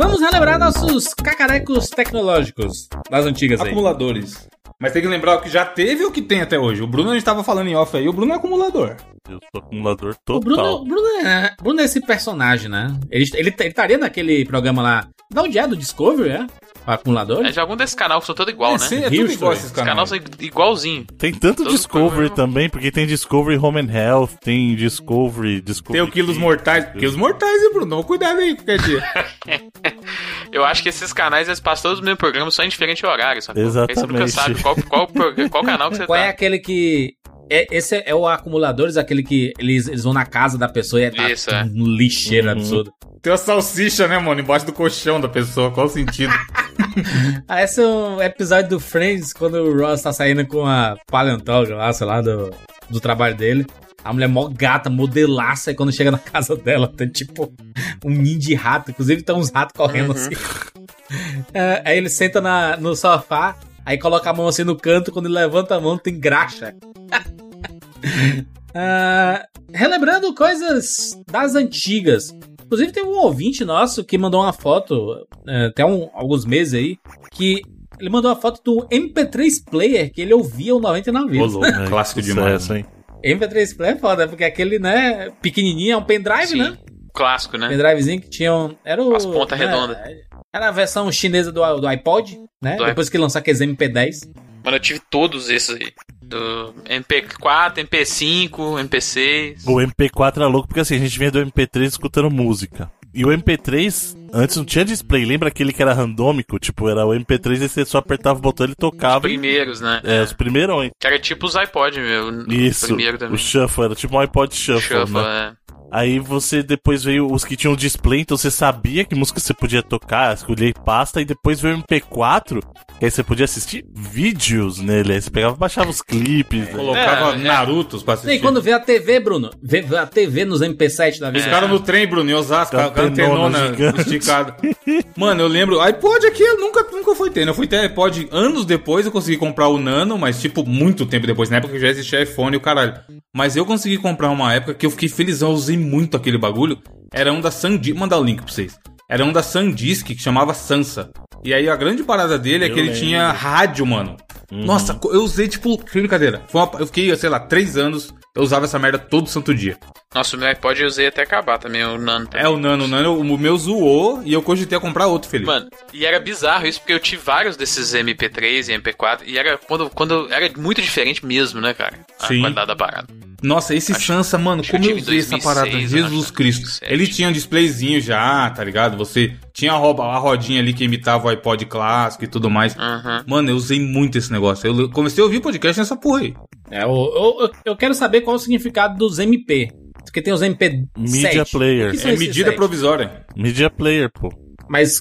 Vamos relembrar nossos cacarecos tecnológicos das antigas aí. Acumuladores. Mas tem que lembrar o que já teve e o que tem até hoje. O Bruno, a gente tava falando em off aí, o Bruno é acumulador. Eu sou acumulador O total. Bruno, o Bruno, é, o Bruno é esse personagem, né? Ele, ele, ele estaria naquele programa lá. Da onde é? Do Discovery, é? O acumulador? É de algum desses canais que são todos igual, é, né? sim, é tudo igual esses Os canais. canais são igualzinho. Tem tanto Todo Discovery programa. também, porque tem Discovery Home and Health, tem Discovery, Tem Discovery... o Quilos Mortais. Quilos Mortais, hein, Bruno? Cuidado aí qualquer dia. Eu acho que esses canais eles passam todos os mesmos programas, só em diferente horário, sabe? Aí você nunca Exatamente. sabe qual, qual, qual canal que você Qual tá. é aquele que. É, esse é o acumuladores, aquele que eles, eles vão na casa da pessoa e é tá Isso, é. um lixeiro Uhum. absurdo. Tem uma salsicha, né, mano? Embaixo do colchão da pessoa. Qual o sentido? Ah, esse é um episódio do Friends, quando o Ross tá saindo com a paleontóloga lá, sei lá, do, do trabalho dele. A mulher mó gata, modelaça, e quando chega na casa dela, tem tipo um ninho de rato. Inclusive tem uns ratos correndo Uhum. assim. É, aí ele senta na, no sofá, aí coloca a mão assim no canto, quando ele levanta a mão tem graxa. Ah, relembrando coisas das antigas. Inclusive tem um ouvinte nosso que mandou uma foto, é, até um- alguns meses aí, que ele mandou uma foto do MP3 Player que ele ouvia o 99 Ô, Vidas. louco, É, clássico demais. hein? MP3 Player é foda, porque aquele, né, pequenininho, é um pendrive, Sim. né? Clássico, né? Pendrivezinho que tinha um, Era o... As pontas né, redondas. Era a versão chinesa do, do iPod, né? Do Depois que lançou aqueles MP10. Mano, eu tive todos esses aí. Do MP4, MP5, MP6. O MP4 era louco porque assim, a gente vinha do MP3 escutando música. E o MP3, antes não tinha display. Lembra aquele que era randômico? Tipo, era o MP3 e você só apertava o botão e ele tocava. Primeiros, né? É, os primeirões. Que era tipo os iPod, meu. Isso, Primeiro também. o Shuffle, era tipo um iPod Shuffle, Shuffle, né? é. Aí você depois veio os que tinham display, então você sabia que música você podia tocar, escolher pasta, e depois veio o MP4, que aí você podia assistir vídeos nele. Aí você pegava e baixava os clipes. né? Colocava É, é. Narutos pra E assistir. aí, quando vê a TV, Bruno, vê vê a TV nos MP7 da Os vida. caras no trem, Bruno, em Osasco, Com a antenona esticada. Mano, eu lembro. iPod aqui eu nunca, nunca fui ter. né? Eu fui ter iPod anos depois, eu consegui comprar o Nano, mas tipo, muito tempo depois. Na época que já existia iPhone e o caralho. Mas eu consegui comprar uma época que eu fiquei felizão, eu usei muito aquele bagulho. Era um da Sandisk. Mandar o link pra vocês. Era um da Sandisk que chamava Sansa. E aí a grande parada dele é Eu que ele lembro. tinha rádio, mano. Uhum. Nossa, eu usei, tipo, sem brincadeira. Foi uma- eu fiquei, sei lá, três anos. Eu usava essa merda todo santo dia. Nossa, o meu iPod eu usei até acabar também, o Nano. também. É o Nano, o Nano, o meu zoou e eu cogitei a comprar outro, Felipe. Mano, e era bizarro isso, porque eu tive vários desses MP3 e MP4, e era quando, quando era muito diferente mesmo, né, cara? A Sim. qualidade da parada. Nossa, esse Acho- Sansa, mano, como eu eu usei em essa 2006, parada, Jesus acho, Cristo. 2007. Ele tinha um displayzinho já, tá ligado? Você tinha a rodinha ali que imitava o iPod clássico e tudo mais. Uhum. Mano, eu usei muito esse negócio. Eu comecei a ouvir podcast nessa porra aí. É, eu, eu, eu- quero saber qual é o significado dos MP. Porque tem os MP7. Media player. O que são É medida provisória. Media player, pô. Mas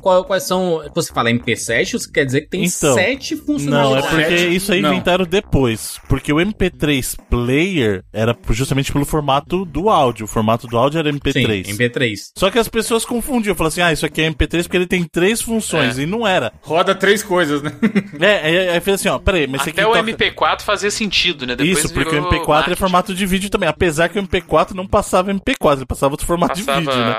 qual- quais são. Quando você fala MP7, isso quer dizer que tem Então, sete Não, é funcionalidades. porque isso aí Não. inventaram depois. Porque o MP3 player era justamente pelo formato do áudio. O formato do áudio era MP3. Sim, MP3. Só que as pessoas confundiam, falavam assim, ah, isso aqui é MP3 porque ele tem três funções, É. e não era. Roda três coisas, né? É, aí, aí fez assim, ó, peraí, mas esse aqui Até o toca- MP4 fazia sentido, né? Depois Isso, porque o virou MP4 é marketing. formato de vídeo também, apesar que o MP4 não passava MP4, ele passava outro formato Passava... de vídeo, né?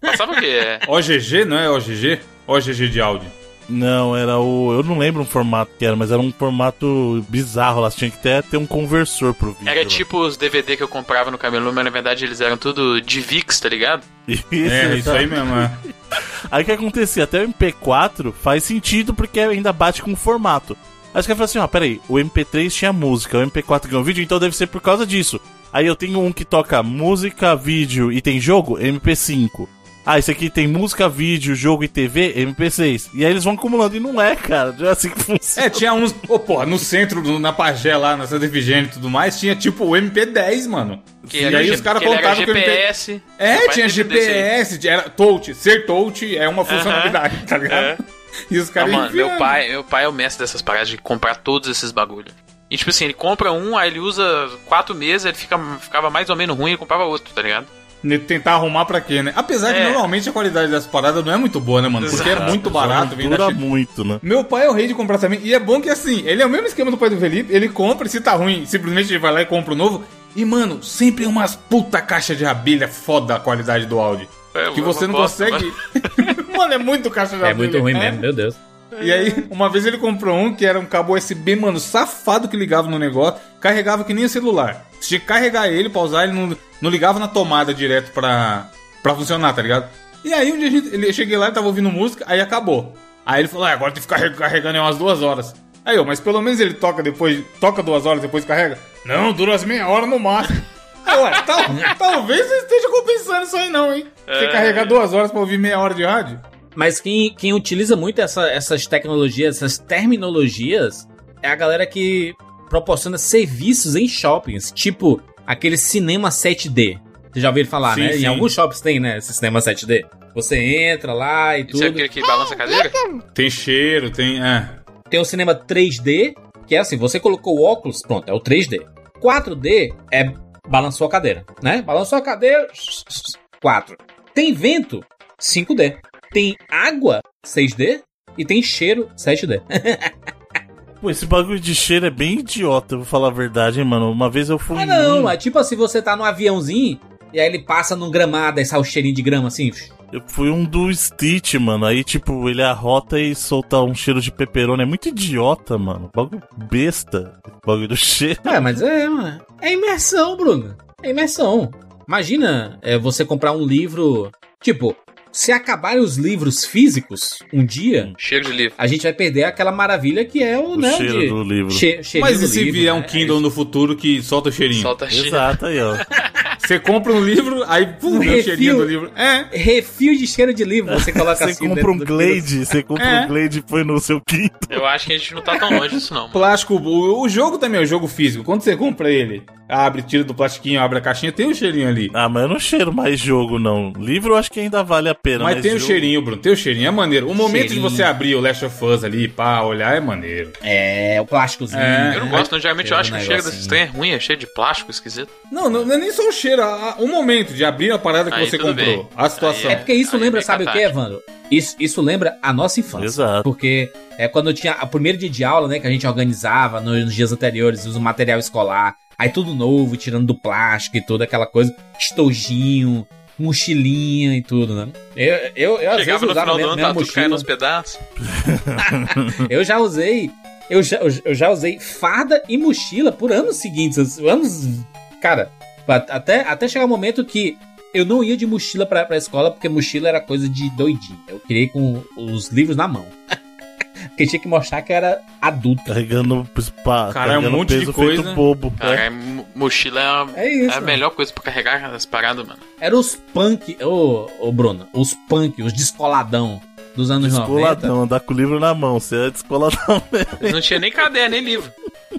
Passava o quê? OGG, não é OGG? OGG de áudio. Não, era o... eu não lembro um formato que era, mas era um formato bizarro lá, tinha que até ter um conversor pro vídeo. Era lá. tipo os DVD que eu comprava no camelô, mas na verdade eles eram tudo de VIX, tá ligado? Isso, É, isso aí mesmo, é. Aí o que acontecia? Até o MP4 faz sentido porque ainda bate com o formato. Aí os caras falam assim, ó, peraí, o MP3 tinha música, o MP4 ganhou vídeo, então deve ser por causa disso. Aí eu tenho um que toca música, vídeo e tem jogo, MP5. Ah, esse aqui tem música, vídeo, jogo e TV, MP6. E aí eles vão acumulando e não é, cara, não é assim que funciona. É, tinha uns. Ô, porra, no centro, do- na Pagé lá, na Santa Efigênia e tudo mais, tinha tipo o MP10, mano. Que e era aí G- os caras contavam que o MP. GPS. É, tinha aí. GPS, era touch. Ser touch é uma funcionalidade, tá ligado? É. E os caras mano, meu pai, meu pai é o mestre dessas paradas de comprar todos esses bagulho. E tipo assim, ele compra um, aí ele usa quatro meses, ele fica, ficava mais ou menos ruim e comprava outro, tá ligado? Ne- Tentar arrumar pra quê, né? Apesar que É. normalmente a qualidade das paradas não é muito boa, né, mano? Porque é muito barato, vem da dura muito, né? Meu pai é o rei de comprar também. E é bom que assim, ele é o mesmo esquema do pai do Felipe. Ele compra, e se tá ruim, simplesmente ele vai lá e compra o novo. E, mano, sempre umas puta caixa de abelha foda a qualidade do áudio. É, que eu você não gosto, consegue. Mano, é muito caixa de É muito ruim É. mesmo, meu Deus. E aí, uma vez ele comprou um que era um cabo USB, mano, safado que ligava no negócio, carregava que nem celular. Você tinha que carregar ele pra usar, ele não, não ligava na tomada direto pra, pra funcionar, tá ligado? E aí um dia a gente, ele, eu cheguei lá e tava ouvindo música, aí acabou. Aí ele falou, ah, agora tem que ficar carre- carregando em umas duas horas. Aí eu, mas pelo menos ele toca depois, toca duas horas depois carrega? Não, dura umas meia hora no máximo. Ué, tal- talvez você esteja compensando isso aí não, hein? Você É. carregar duas horas pra ouvir meia hora de rádio? Mas quem, quem utiliza muito essa- essas tecnologias, essas terminologias, é a galera que proporciona serviços em shoppings, tipo aquele cinema 7D. Você já ouviu falar, Sim, né? sim. Em alguns shoppings tem, né? Esse cinema 7D. Você entra lá e Isso tudo. é aquele que balança a cadeira? Tem cheiro, tem. É. Tem o cinema 3D, que é assim, você colocou o óculos, pronto, é o 3D. 4D é balançou a cadeira, né? Balançou a cadeira, 4. Tem vento, 5D. Tem água, 6D. E tem cheiro, 7D. Pô, esse bagulho de cheiro é bem idiota, eu vou falar a verdade, hein, mano. Uma vez eu fui. Ah, não, num- é tipo assim, você tá num aviãozinho, e aí ele passa num gramado, aí sai o cheirinho de grama assim. Eu fui um do Stitch, mano. Aí, tipo, ele arrota e solta um cheiro de peperoni. É muito idiota, mano. Bagulho besta. Bagulho do cheiro. É, mas é, mano. É imersão, Bruno. É imersão. Imagina é, você comprar um livro. Tipo, se acabarem os livros físicos um dia, Cheiro de livro. a gente vai perder aquela maravilha que é o, O né, cheiro de- do livro. che- Mas do e se livro, vier né? um Kindle no futuro que solta o cheirinho? Solta cheiro. Exato, aí, ó. Você compra um livro, aí pum, Um vem o cheirinho refil. do livro. É. Refil de cheiro de livro, você coloca Você assim. compra um Glade, você compra É. um Glade e põe no seu quinto. Eu acho que a gente não tá tão longe disso, não. mano. Plástico, o, o jogo também é o jogo físico. Quando você compra ele, abre, tira do plastiquinho, abre a caixinha, tem um cheirinho ali. Ah, mas eu não cheiro mais jogo, não. Livro eu acho que ainda vale a pena. Mas tem o jogo- cheirinho, Bruno, tem o cheirinho, é maneiro. O momento Cheirinho. de você abrir o Last of Us ali, pá, olhar, é maneiro. É, o plásticozinho. É. Eu não gosto, não. Geralmente eu acho um que o cheiro negocinho. desses trem é ruim, é cheio de plástico esquisito. Não, não, não é nem só o cheiro, a- a- o momento de abrir a parada que Aí você comprou. bem. A situação. É porque isso Aí lembra, vem sabe o que. Evandro? Isso, isso lembra a nossa infância. Exato. Porque é quando tinha o primeiro dia de aula, né, que a gente organizava nos, nos dias anteriores, usa o material escolar, aí tudo novo, tirando do plástico e toda aquela coisa, estojinho, mochilinha e tudo, né? Eu, eu, eu às vezes no usava final do mesmo, ano, mesmo tava tudo caindo mochila. nos pedaços. Eu já usei, eu já, eu já usei farda e mochila por anos seguintes, anos, cara, até, até chegar o momento que eu não ia de mochila pra, pra escola, porque mochila era coisa de doidinho. Eu ir com os livros na mão. Porque tinha que mostrar que era adulto. Carregando, pá, Cara, é um carregando monte de peso coisa. feito bobo. Cara, né? é mo- mochila é a, É isso. é a melhor coisa pra carregar as paradas, mano. Era os punk, ô, ô Bruno, os punk, os descoladão dos anos 90. Descoladão, andar com o livro na mão. Você é descoladão mesmo. Não tinha nem caderno, nem livro.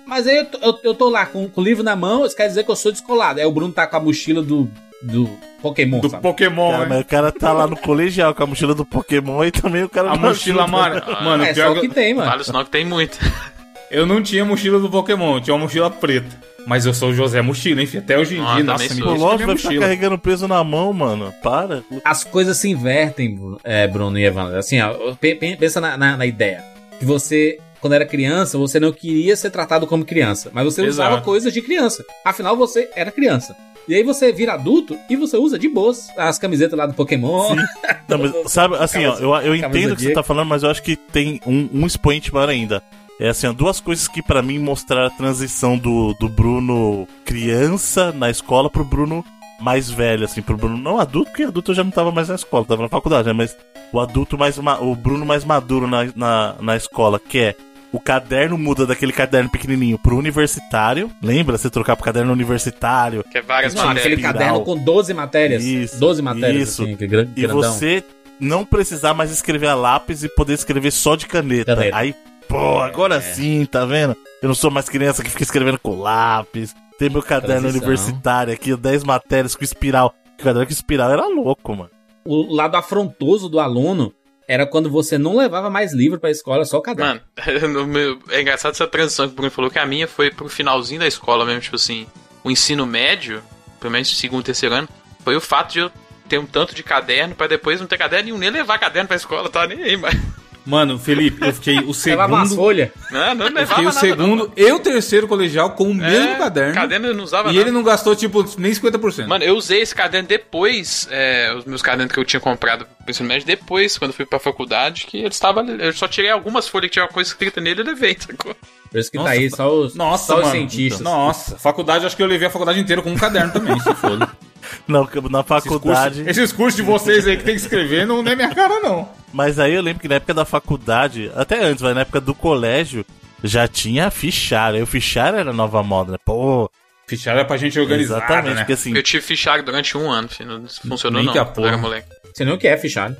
Mas aí eu, tô- eu, eu tô lá com, com o livro na mão, isso quer dizer que eu sou descolado. Aí o Bruno tá com a mochila do, do Pokémon, Do sabe? Pokémon, Cara, né? mas o cara tá lá no colegial com a mochila do Pokémon e também o cara A não mochila amarela. Mano, é pior só que tem, mano. Vale o sinal que tem muito. eu não tinha mochila do Pokémon, eu tinha uma mochila preta. Mas eu sou o José Mochila, enfim, até hoje em Ah, dia. Nossa, me Pô, deixa lógico, minha vai ficar mochila. carregando peso na mão, mano. Para. As coisas se invertem, é, Bruno e Evandro. Assim, ó, pe- pe- pensa na, na- na ideia. Que você, quando era criança, você não queria ser tratado como criança. Mas você usava Exato. coisas de criança. Afinal, você era criança. E aí você vira adulto e você usa de boas as camisetas lá do Pokémon. Não, mas, sabe, assim, ó, eu, eu entendo o que você tá falando, mas eu acho que tem um, um expoente maior ainda. É assim, ó, duas coisas que pra mim mostraram a transição do, do Bruno criança na escola pro Bruno mais velho, assim, pro Bruno não adulto, porque adulto eu já não tava mais na escola, tava na faculdade, né? Mas o adulto mais, ma- o Bruno mais maduro na, na, na escola, que é o caderno muda daquele caderno pequenininho pro universitário. Lembra? Você trocar pro caderno universitário. Que é várias Não, aquele matérias. Espiral. caderno com 12 matérias. Isso, 12 matérias, isso. assim, E você não precisar mais escrever a lápis e poder escrever só de caneta. Caneta. Aí, pô, agora É. sim, tá vendo? Eu não sou mais criança que fica escrevendo com lápis. Tem meu caderno Transição. universitário aqui, 10 matérias com espiral. O caderno com espiral era louco, mano. O lado afrontoso do aluno era quando você não levava mais livro pra escola, só o caderno. Mano, é engraçado essa transição que o Bruno falou, que a minha foi pro finalzinho da escola mesmo, tipo assim, o ensino médio, pelo menos segundo, terceiro ano, foi o fato de eu ter um tanto de caderno pra depois não ter caderno nenhum, nem levar caderno pra escola, tá nem aí, mas... Mano, Felipe, eu fiquei o Levava umas segundo. folhas. Não, não Eu levava fiquei o nada, segundo e o terceiro colegial com o não. mesmo É, caderno. Caderno eu não usava E nada. ele não gastou, tipo, nem 50%. Mano, eu usei esse caderno depois, é, os meus cadernos que eu tinha comprado pro ensino médio, depois, quando eu fui pra faculdade, que ele estava. Eu só tirei algumas folhas que tinha uma coisa escrita nele e levei, sacou? Por isso que Nossa, tá aí só os, Nossa, só os mano. cientistas. Nossa, faculdade, acho que eu levei a faculdade inteira com um caderno também, se foda. Não, na Esses faculdade. cursos, esses cursos de vocês aí que tem que escrever não é minha cara, não. Mas aí eu lembro que na época da faculdade, até antes, mas na época do colégio, já tinha fichário. Aí o fichário era nova moda, né? Pô, Fichário é pra gente organizada, exatamente, né? porque assim, Eu tive fichário durante um ano, filho. Não funcionou Nem não, que porra. moleque. Você não quer fichário.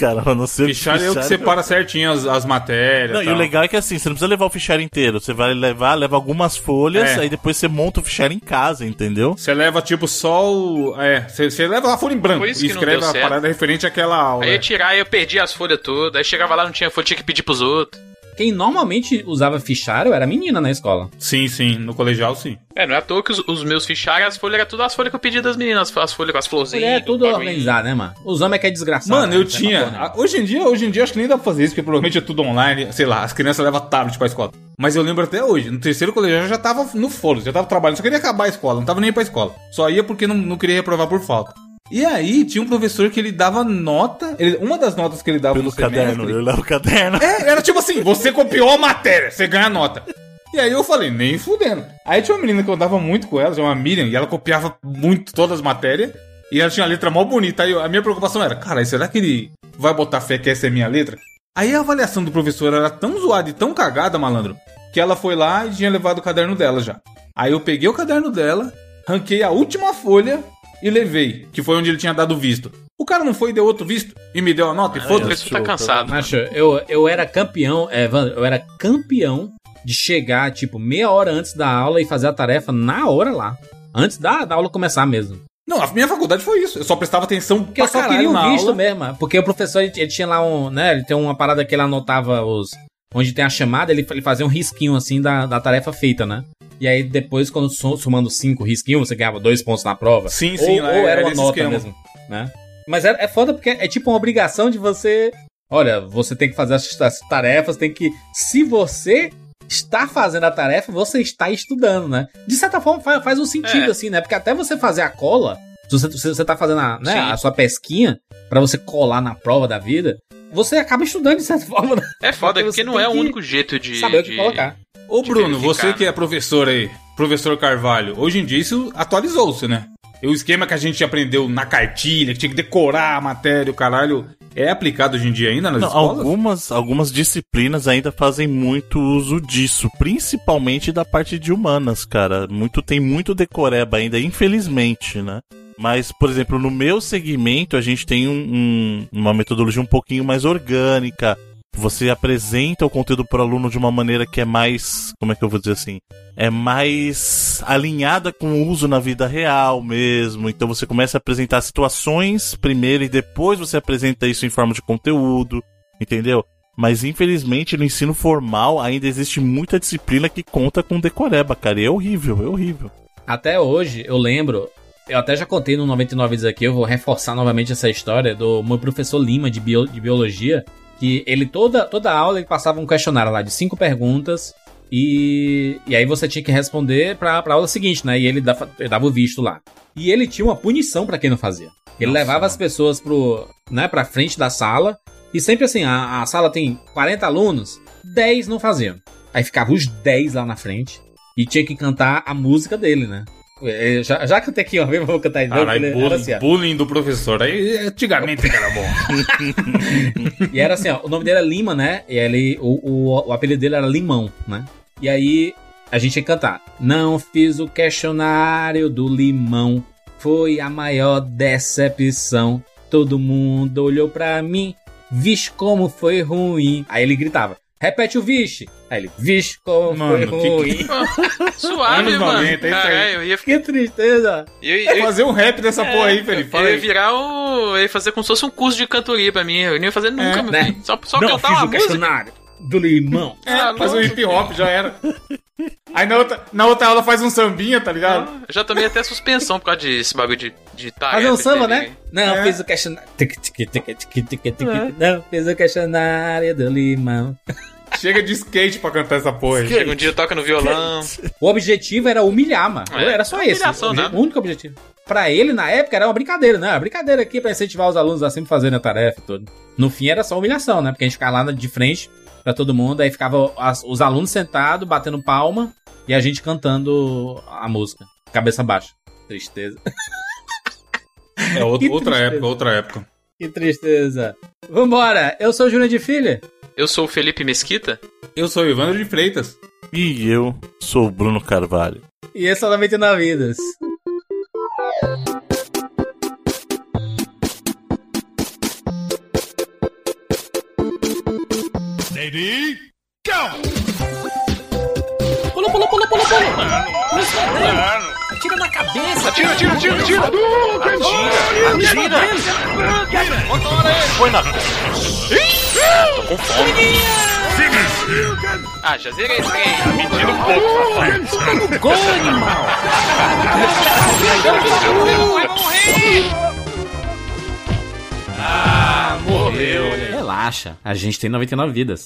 cara, eu não sei o que Fichário é o que separa certinho as, as matérias. Não, e tal. o legal é que assim, você não precisa levar o fichário inteiro. Você vai levar, leva algumas folhas, É. aí depois você monta o fichário em casa, entendeu? Você leva, tipo, só o. É, você, você leva a folha em branco e que escreve a certo. parada referente àquela aula. Aí eu ia tirar e eu perdi as folhas todas. Aí chegava lá, não tinha folha, tinha que pedir pros outros. Quem normalmente usava fichário era menina na escola. Sim, sim, no colegial sim. É, não é à toa que os, os meus fichários, as folhas eram tudo as folhas que eu pedi das meninas, as folhas com as florzinhas. É tudo organizado, né, mano? Os homens é que é desgraçado. Mano, né? eu tinha. porra, né? a- Hoje em dia, hoje em dia acho que nem dá pra fazer isso, porque provavelmente é tudo online. Sei lá, as crianças levam tablet pra escola. Mas eu lembro até hoje, no terceiro colegial eu já tava no foro, já tava trabalhando, só queria acabar a escola, não tava nem pra escola. Só ia porque não, não queria reprovar por falta. E aí, tinha um professor que ele dava nota. ele- uma das notas que ele dava Pelo no semestre. caderno, eu levo o caderno. É, era tipo assim, você copiou a matéria, você ganha nota. E aí eu falei, nem fudendo. Aí tinha uma menina que eu andava muito com ela, chamava Miriam, e ela copiava muito todas as matérias. E ela tinha uma letra mó bonita. Aí eu- a minha preocupação era, cara, será que ele vai botar fé que essa é minha letra? Aí a avaliação do professor era tão zoada e tão cagada, malandro, que ela foi lá e tinha levado o caderno dela já. Aí eu peguei o caderno dela, ranquei a última folha e levei, que foi onde ele tinha dado visto. O cara não foi e deu outro visto e me deu a nota e O foda-se. professor tá cansado. Macho, eu, eu era campeão, é, eu era campeão de chegar, tipo, meia hora antes da aula e fazer a tarefa na hora lá. Antes da, da aula começar mesmo. Não, a minha faculdade foi isso. Eu só prestava atenção Porque eu pra só queria um visto aula. mesmo. Porque o professor, ele, ele tinha lá um, né, ele tem uma parada que ele anotava os... Onde tem a chamada, ele, ele fazia um risquinho, assim, da, da tarefa feita, né? E aí, depois, quando so- somando cinco risquinhos, você ganhava dois pontos na prova. Sim, sim, Ou, ou era é uma desse nota esquema. mesmo, né? Mas é, é foda porque é tipo uma obrigação de você... Olha, você tem que fazer as, as tarefas, tem que... Se você está fazendo a tarefa, você está estudando, né? De certa forma, faz, faz um sentido, É. assim, né? Porque até você fazer a cola... Se você, se você tá fazendo a, né, a sua pesquinha pra você colar na prova da vida, você acaba estudando de certa forma, né? É foda, Porque porque não é o único jeito de. saber o que de- colocar. Ô, Bruno, você que né? é professor aí, professor Carvalho, hoje em dia isso atualizou-se, né? E o esquema que a gente aprendeu na cartilha, que tinha que decorar a matéria, o caralho, é aplicado hoje em dia ainda nas Não, escolas? algumas, algumas disciplinas ainda fazem muito uso disso, principalmente da parte de humanas, cara. Muito tem muito decoreba ainda, infelizmente, né? Mas, por exemplo, no meu segmento a gente tem um- um- uma metodologia um pouquinho mais orgânica. Você apresenta o conteúdo para o aluno de uma maneira que é mais, como é que eu vou dizer assim, é mais alinhada com o uso na vida real mesmo. Então você começa a apresentar situações primeiro e depois você apresenta isso em forma de conteúdo, entendeu? Mas infelizmente no ensino formal ainda existe muita disciplina que conta com decoreba, cara. E é horrível, é horrível. Até hoje, eu lembro, eu até já contei no 99 Vídeos aqui, eu vou reforçar novamente essa história do meu professor Lima de, bio- de biologia, que ele toda, toda aula ele passava um questionário lá de cinco perguntas e, e aí você tinha que responder pra, pra aula seguinte, né? E ele dava, ele dava o visto lá. E ele tinha uma punição pra quem não fazia. Ele Nossa, levava as pessoas pro, né, pra frente da sala e sempre assim, a, a sala tem 40 alunos, 10 não faziam. Aí ficava os 10 lá na frente e tinha que cantar a música dele, né? Eu já, já cantei aqui uma vez, vou cantar de novo. Ele- bullying, assim, bullying do professor. Aí antigamente era bom. E era assim, ó, o nome dele era Lima, né? E ele, o, o, o apelido dele era Limão, né? E aí a gente ia cantar. Não fiz o questionário do limão, foi a maior decepção. Todo mundo olhou pra mim, vixe como foi ruim. Aí ele gritava, repete o vixe. Aí ele, vixe como Mano, foi que- ruim. Suave, Anos mano. 90, é isso aí. Caralho, eu ia, Que tristeza. eu, É eu, fazer um rap dessa porra aí, Felipe. Fala eu ia virar o. Eu ia fazer como se fosse um curso de cantoria pra mim. Eu não ia fazer nunca, É, meu né? filho. Só, só Não cantar uma música. questionário do limão. É, Ah, fazer um hip hop já era. Aí na outra, na outra aula faz um sambinha, tá ligado? Eu já tomei até suspensão por causa desse bagulho de, de tarefa. Fazer um samba, TV. né? Não, É. fiz o questionário. Não, fiz o questionário do limão. Chega de skate pra cantar essa porra. aí. Chega um dia, toca no violão. O objetivo era humilhar, mano. É, era só esse. humilhação, o, né? o único objetivo. Pra ele, na época, era uma brincadeira, né? Uma brincadeira aqui pra incentivar os alunos a sempre fazerem a tarefa e tudo. No fim, era só humilhação, né? Porque a gente ficava lá de frente pra todo mundo, aí ficava as- os alunos sentados, batendo palma, e a gente cantando a música. Cabeça baixa. Tristeza. É outra, Que outra tristeza. época, outra época. que tristeza. Vambora! Eu sou o Júnior de Filha. Eu sou o Felipe Mesquita. Eu sou o Ivandro de Freitas. E eu sou o Bruno Carvalho. E esse é o 99 Vidas. Pula, pula, pula, pula, pula. Atira na cabeça. Atira, atira, atira, atira. Atira. Atira. Põe na. Tô com fome. Ah, já zerei esse trem. Mentira um pouco, safado. Gol, animal. Relaxa, a gente tem 99 vidas.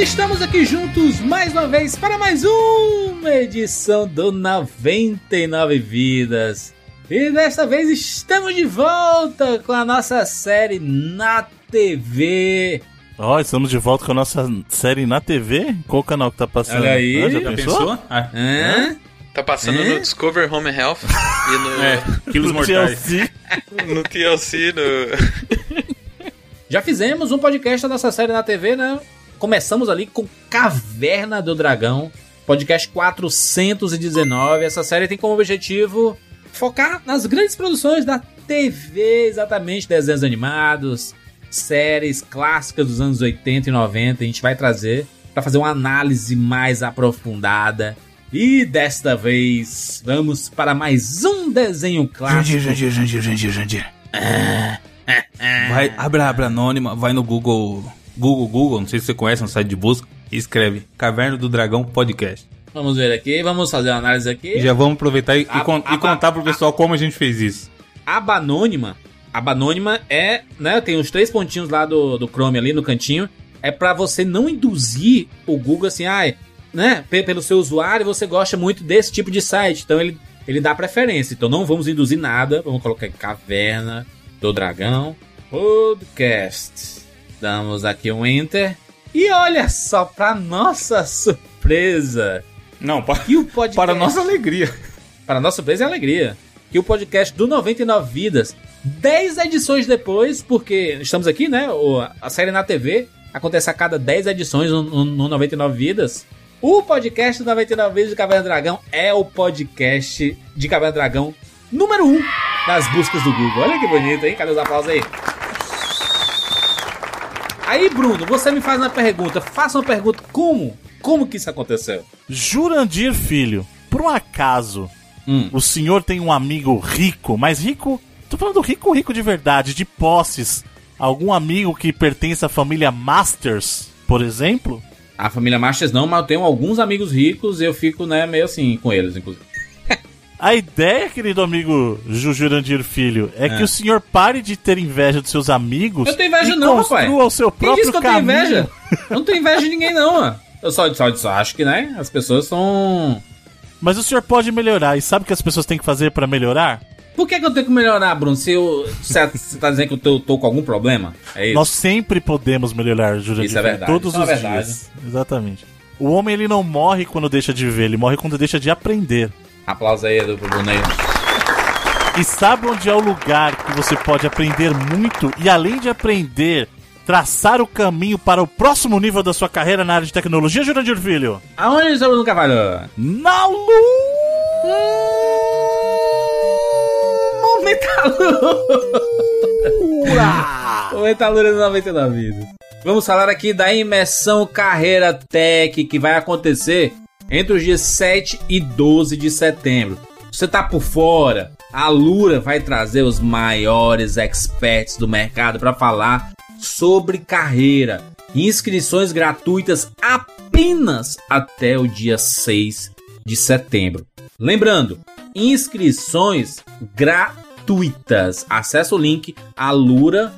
Estamos aqui juntos mais uma vez para mais uma edição do 99 Vidas. E desta vez estamos de volta com a nossa série na TV. Ó, estamos de volta com a nossa série na TV. Qual canal que tá passando? Olha aí. Ah, já Já pensou? pensou? Ah, Hã? Tá passando É? no Discover Home Health e no, é, quilos mortais. TLC. no TLC, no... Já fizemos um podcast da nossa série na TV, né? Começamos ali com Caverna do Dragão, podcast 419. Essa série tem como objetivo focar nas grandes produções da TV, exatamente, desenhos animados, séries clássicas dos anos 80 e 90. A gente vai trazer para fazer uma análise mais aprofundada. E desta vez vamos para mais um desenho clássico. Jandir, Jandir, Jandir, Jandir. Vai, abre a aba anônima, vai no Google, Google, Google, não sei se você conhece, um site de busca, e escreve Caverna do Dragão Podcast. Vamos ver aqui, vamos fazer uma análise aqui. E já vamos aproveitar e, e A- con- a- e contar pro pessoal como a gente fez isso. aba anônima, aba anônima é, né, tem os três pontinhos lá do, do Chrome ali no cantinho, é pra você não induzir o Google assim, ai, né, pe- pelo seu usuário você gosta muito desse tipo de site, então ele, ele dá preferência, então não vamos induzir nada, vamos colocar aqui Caverna do Dragão Podcast. Damos aqui um Enter. E olha só, pra nossa surpresa, Não, para, que o podcast... para nossa alegria. Para nossa surpresa e alegria, que o podcast do 99 Vidas, 10 edições depois, porque estamos aqui, né? a série na TV acontece a cada 10 edições no, no- no 99 Vidas. O podcast do 99 Vidas de Caverna Dragão é o podcast de Caverna Dragão número 1 nas buscas do Google. Olha que bonito, hein? Cadê os aplausos aí? Aí, Bruno, você me faz uma pergunta. Faça uma pergunta. Como? Como que isso aconteceu? Jurandir Filho, por um acaso, Hum. o senhor tem um amigo rico, mas rico. Tô falando rico, rico de verdade, de posses. Algum amigo que pertence à família Masters, por exemplo? A família Masters não, mas eu tenho alguns amigos ricos e eu fico, né, meio assim com eles, inclusive. A ideia, querido amigo Ju- Jurandir Filho, é, É. que o senhor pare de ter inveja dos seus amigos. Eu tenho inveja e não, construa rapaz. o seu Quem próprio disse que eu tenho caminho. inveja? Eu não tenho inveja de ninguém, não, mano. Eu só, só, só acho que, né, as pessoas são... Mas o senhor pode melhorar. E sabe o que as pessoas têm que fazer pra melhorar? Por que, que eu tenho que melhorar, Bruno? Se você tá dizendo que eu tô, tô com algum problema? É isso? Nós sempre podemos melhorar, Jurandir Isso é verdade, Todos isso é os verdade. dias. Exatamente. O homem ele não morre quando deixa de viver, ele morre quando deixa de aprender. Aplausos aí do pro Bruno aí. E sabe onde é o lugar que você pode aprender muito e além de aprender, traçar o caminho para o próximo nível da sua carreira na área de tecnologia, Jurandir Filho? Aonde está o Bruno Cavalho? Na lua! Mentalura! o Mentalura de 99 vidas. Vamos falar aqui da imersão Carreira Tech que vai acontecer entre os dias 7 e 12 de setembro. Você tá por fora? A Lura vai trazer os maiores experts do mercado para falar sobre carreira. Inscrições gratuitas apenas até o dia 6 de setembro. Lembrando, inscrições gratuitas. Acesse o link alura.com.br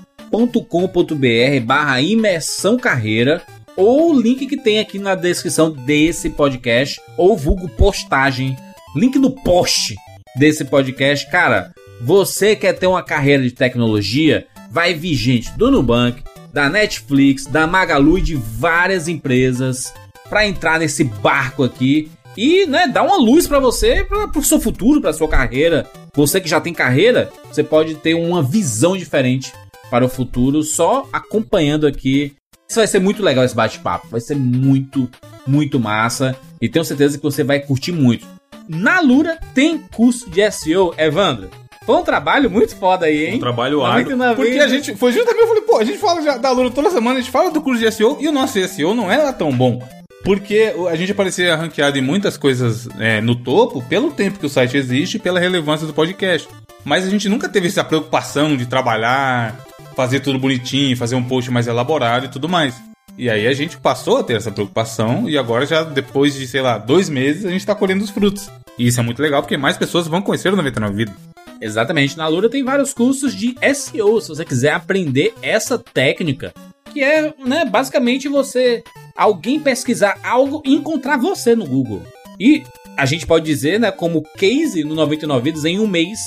barra imersão carreira ou o link que tem aqui na descrição desse podcast ou vulgo postagem, link no post desse podcast. Cara, você quer ter uma carreira de tecnologia? Vai vir gente do Nubank, da Netflix, da Magalu e de várias empresas para entrar nesse barco aqui e, né, dar uma luz para você, para o seu futuro, para sua carreira. Você que já tem carreira, você pode ter uma visão diferente para o futuro só acompanhando aqui. Isso vai ser muito legal esse bate-papo, vai ser muito, muito massa e tenho certeza que você vai curtir muito. Na Lura tem curso de SEO, Evandro. Foi um trabalho muito foda aí, hein? Um trabalho 99 árduo. Porque a gente. Foi justamente eu falei, pô, a gente fala já da Lura toda semana, a gente fala do curso de SEO e o nosso SEO não é lá tão bom. Porque o- a gente aparecia ranqueado em muitas coisas é, no topo pelo tempo que o site existe e pela relevância do podcast. Mas a gente nunca teve essa preocupação de trabalhar, fazer tudo bonitinho, fazer um post mais elaborado e tudo mais. E aí a gente passou a ter essa preocupação e agora já depois de, sei lá, dois meses a gente tá colhendo os frutos. E isso é muito legal porque mais pessoas vão conhecer o 99 Vida. Exatamente, na Lura tem vários cursos de SEO, se você quiser aprender essa técnica, que é, né, basicamente você alguém pesquisar algo e encontrar você no Google. E a gente pode dizer, né, como case no 99 Vidas em um mês,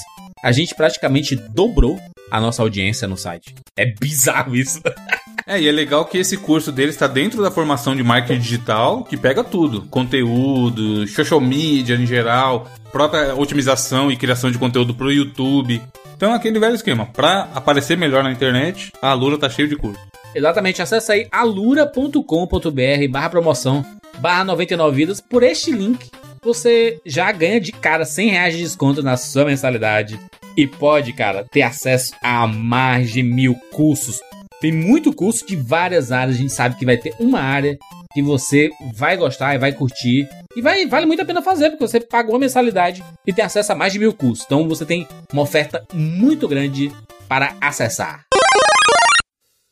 a gente praticamente dobrou a nossa audiência no site. É bizarro isso. É, e é legal que esse curso dele está dentro da formação de marketing digital, que pega tudo: conteúdo, social media em geral, própria otimização e criação de conteúdo pro YouTube. Então, aquele velho esquema: para aparecer melhor na internet, a Lura tá cheio de curso. Exatamente, acessa aí alura.com.br barra promoção barra 99 vidas. Por este link, você já ganha de cara 100 reais de desconto na sua mensalidade. E pode, cara, ter acesso a mais de mil cursos. Tem muito curso de várias áreas. A gente sabe que vai ter uma área que você vai gostar e vai curtir. E vai, vale muito a pena fazer, porque você paga uma mensalidade e tem acesso a mais de mil cursos. Então você tem uma oferta muito grande para acessar.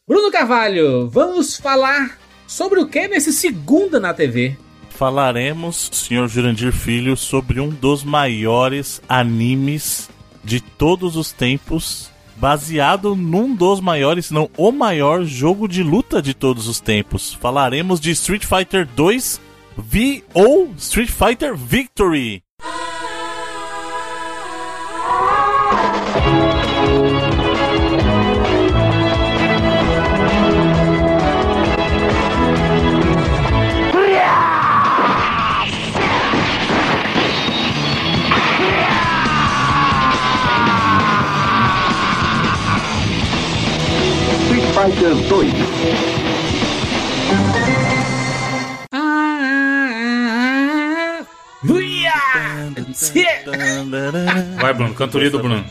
Bruno Carvalho, vamos falar sobre o que nesse segunda na TV? Falaremos, senhor Jurandir Filho, sobre um dos maiores animes de todos os tempos, baseado num dos maiores, se não o maior jogo de luta de todos os tempos. Falaremos de Street Fighter 2 V ou Street Fighter Victory. Street Fighter 2. Vai, Bruno, cantoria do Bruno.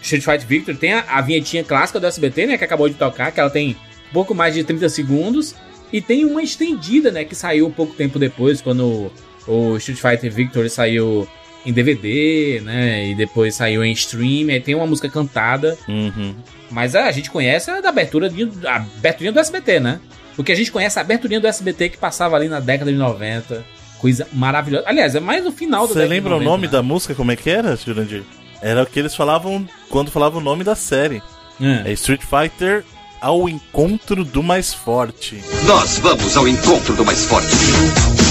Street Fighter Victor tem a, a vinhetinha clássica do SBT, né? Que acabou de tocar, que ela tem pouco mais de 30 segundos. E tem uma estendida, né? Que saiu pouco tempo depois, quando o, o Street Fighter Victor saiu em DVD, né? E depois saiu em stream. Aí tem uma música cantada. Uhum. Mas a, gente conhece a da abertura de, a aberturinha do SBT, né? Porque a gente conhece a aberturinha do SBT que passava ali na década de 90. Coisa maravilhosa. Aliás, é mais no final da Você década de lembra o 90, nome né? da música? Como é que era, Jurandir? Era o que eles falavam quando falavam o nome da série. É. É Street Fighter ao encontro do mais forte. Nós vamos ao encontro do mais forte.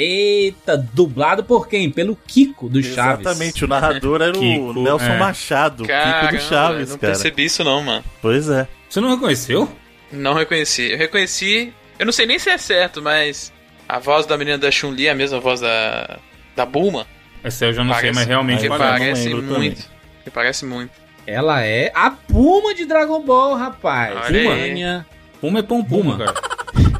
Eita, dublado por quem? Pelo Kiko do Chaves. Exatamente, o narrador era o Kiko, Nelson é. Machado, Caramba, Kiko do Chaves, não cara. percebi isso não, mano. Pois é. Você não reconheceu? Não reconheci. Eu reconheci. Eu não sei nem se é certo, mas a voz da menina da Chun-Li é a mesma voz da. da Bulma. Essa eu já não sei, Parece- mas realmente não parece. muito. Que parece muito. Ela é a Puma de Dragon Ball, rapaz. Olha aí. Tânia, Puma é pão puma, Puma. cara.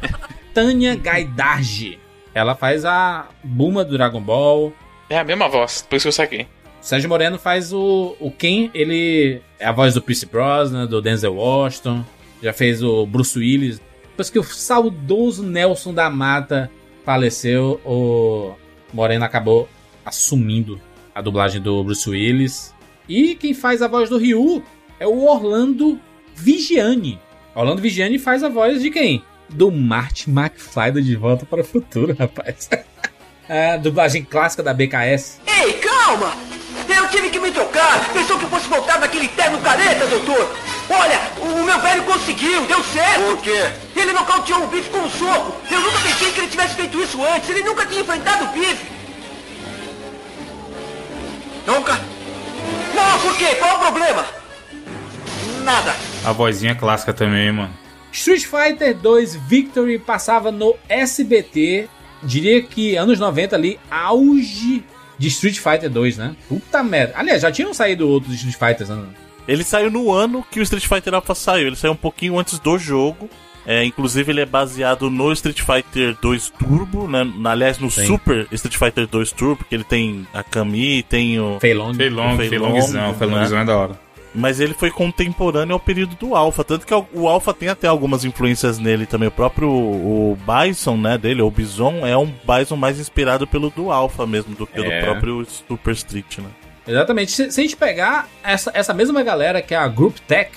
Tânia Gaidarji. Ela faz a Buma do Dragon Ball. É a mesma voz, por isso que eu saquei. Sérgio Moreno faz o, o Ken, ele é a voz do Pierce Brosnan, do Denzel Washington, já fez o Bruce Willis. Depois que o saudoso Nelson da Mata faleceu, o Moreno acabou assumindo a dublagem do Bruce Willis. E quem faz a voz do Ryu é o Orlando Vigiani. Orlando Vigiani faz a voz de quem? Do Marty McFly do De Volta para o Futuro, rapaz. é, a dublagem clássica da BKS. Ei, calma! Eu tive que me trocar. Pensou que eu fosse voltar naquele terno careta, doutor? Olha, o meu velho conseguiu, deu certo. Por quê? Ele nocauteou o bife com um soco. Eu nunca pensei que ele tivesse feito isso antes. Ele nunca tinha enfrentado o bife. Nunca? Não, por quê? Qual o problema? Nada. A vozinha clássica também, mano. Street Fighter 2 Victory passava no SBT. Diria que anos 90 ali, auge de Street Fighter 2, né? Puta merda. Aliás, já tinham saído outros Street Fighters, né? Ele saiu no ano que o Street Fighter Alpha saiu. Ele saiu um pouquinho antes do jogo. É, inclusive, ele é baseado no Street Fighter 2 Turbo, né? Aliás, no Sim. Super Street Fighter 2 Turbo, porque ele tem a Kami, tem o. Fei Long. Feilong, Feilong, Feilongzão, né? Feilongzão é da hora. Mas ele foi contemporâneo ao período do Alpha. Tanto que o Alpha tem até algumas influências nele também. O próprio o Bison, né, dele, o Bison, é um Bison mais inspirado pelo do Alpha mesmo, do que É. do próprio Super Street, né? Exatamente. Se, se a gente pegar essa, essa mesma galera que é a Group Tech,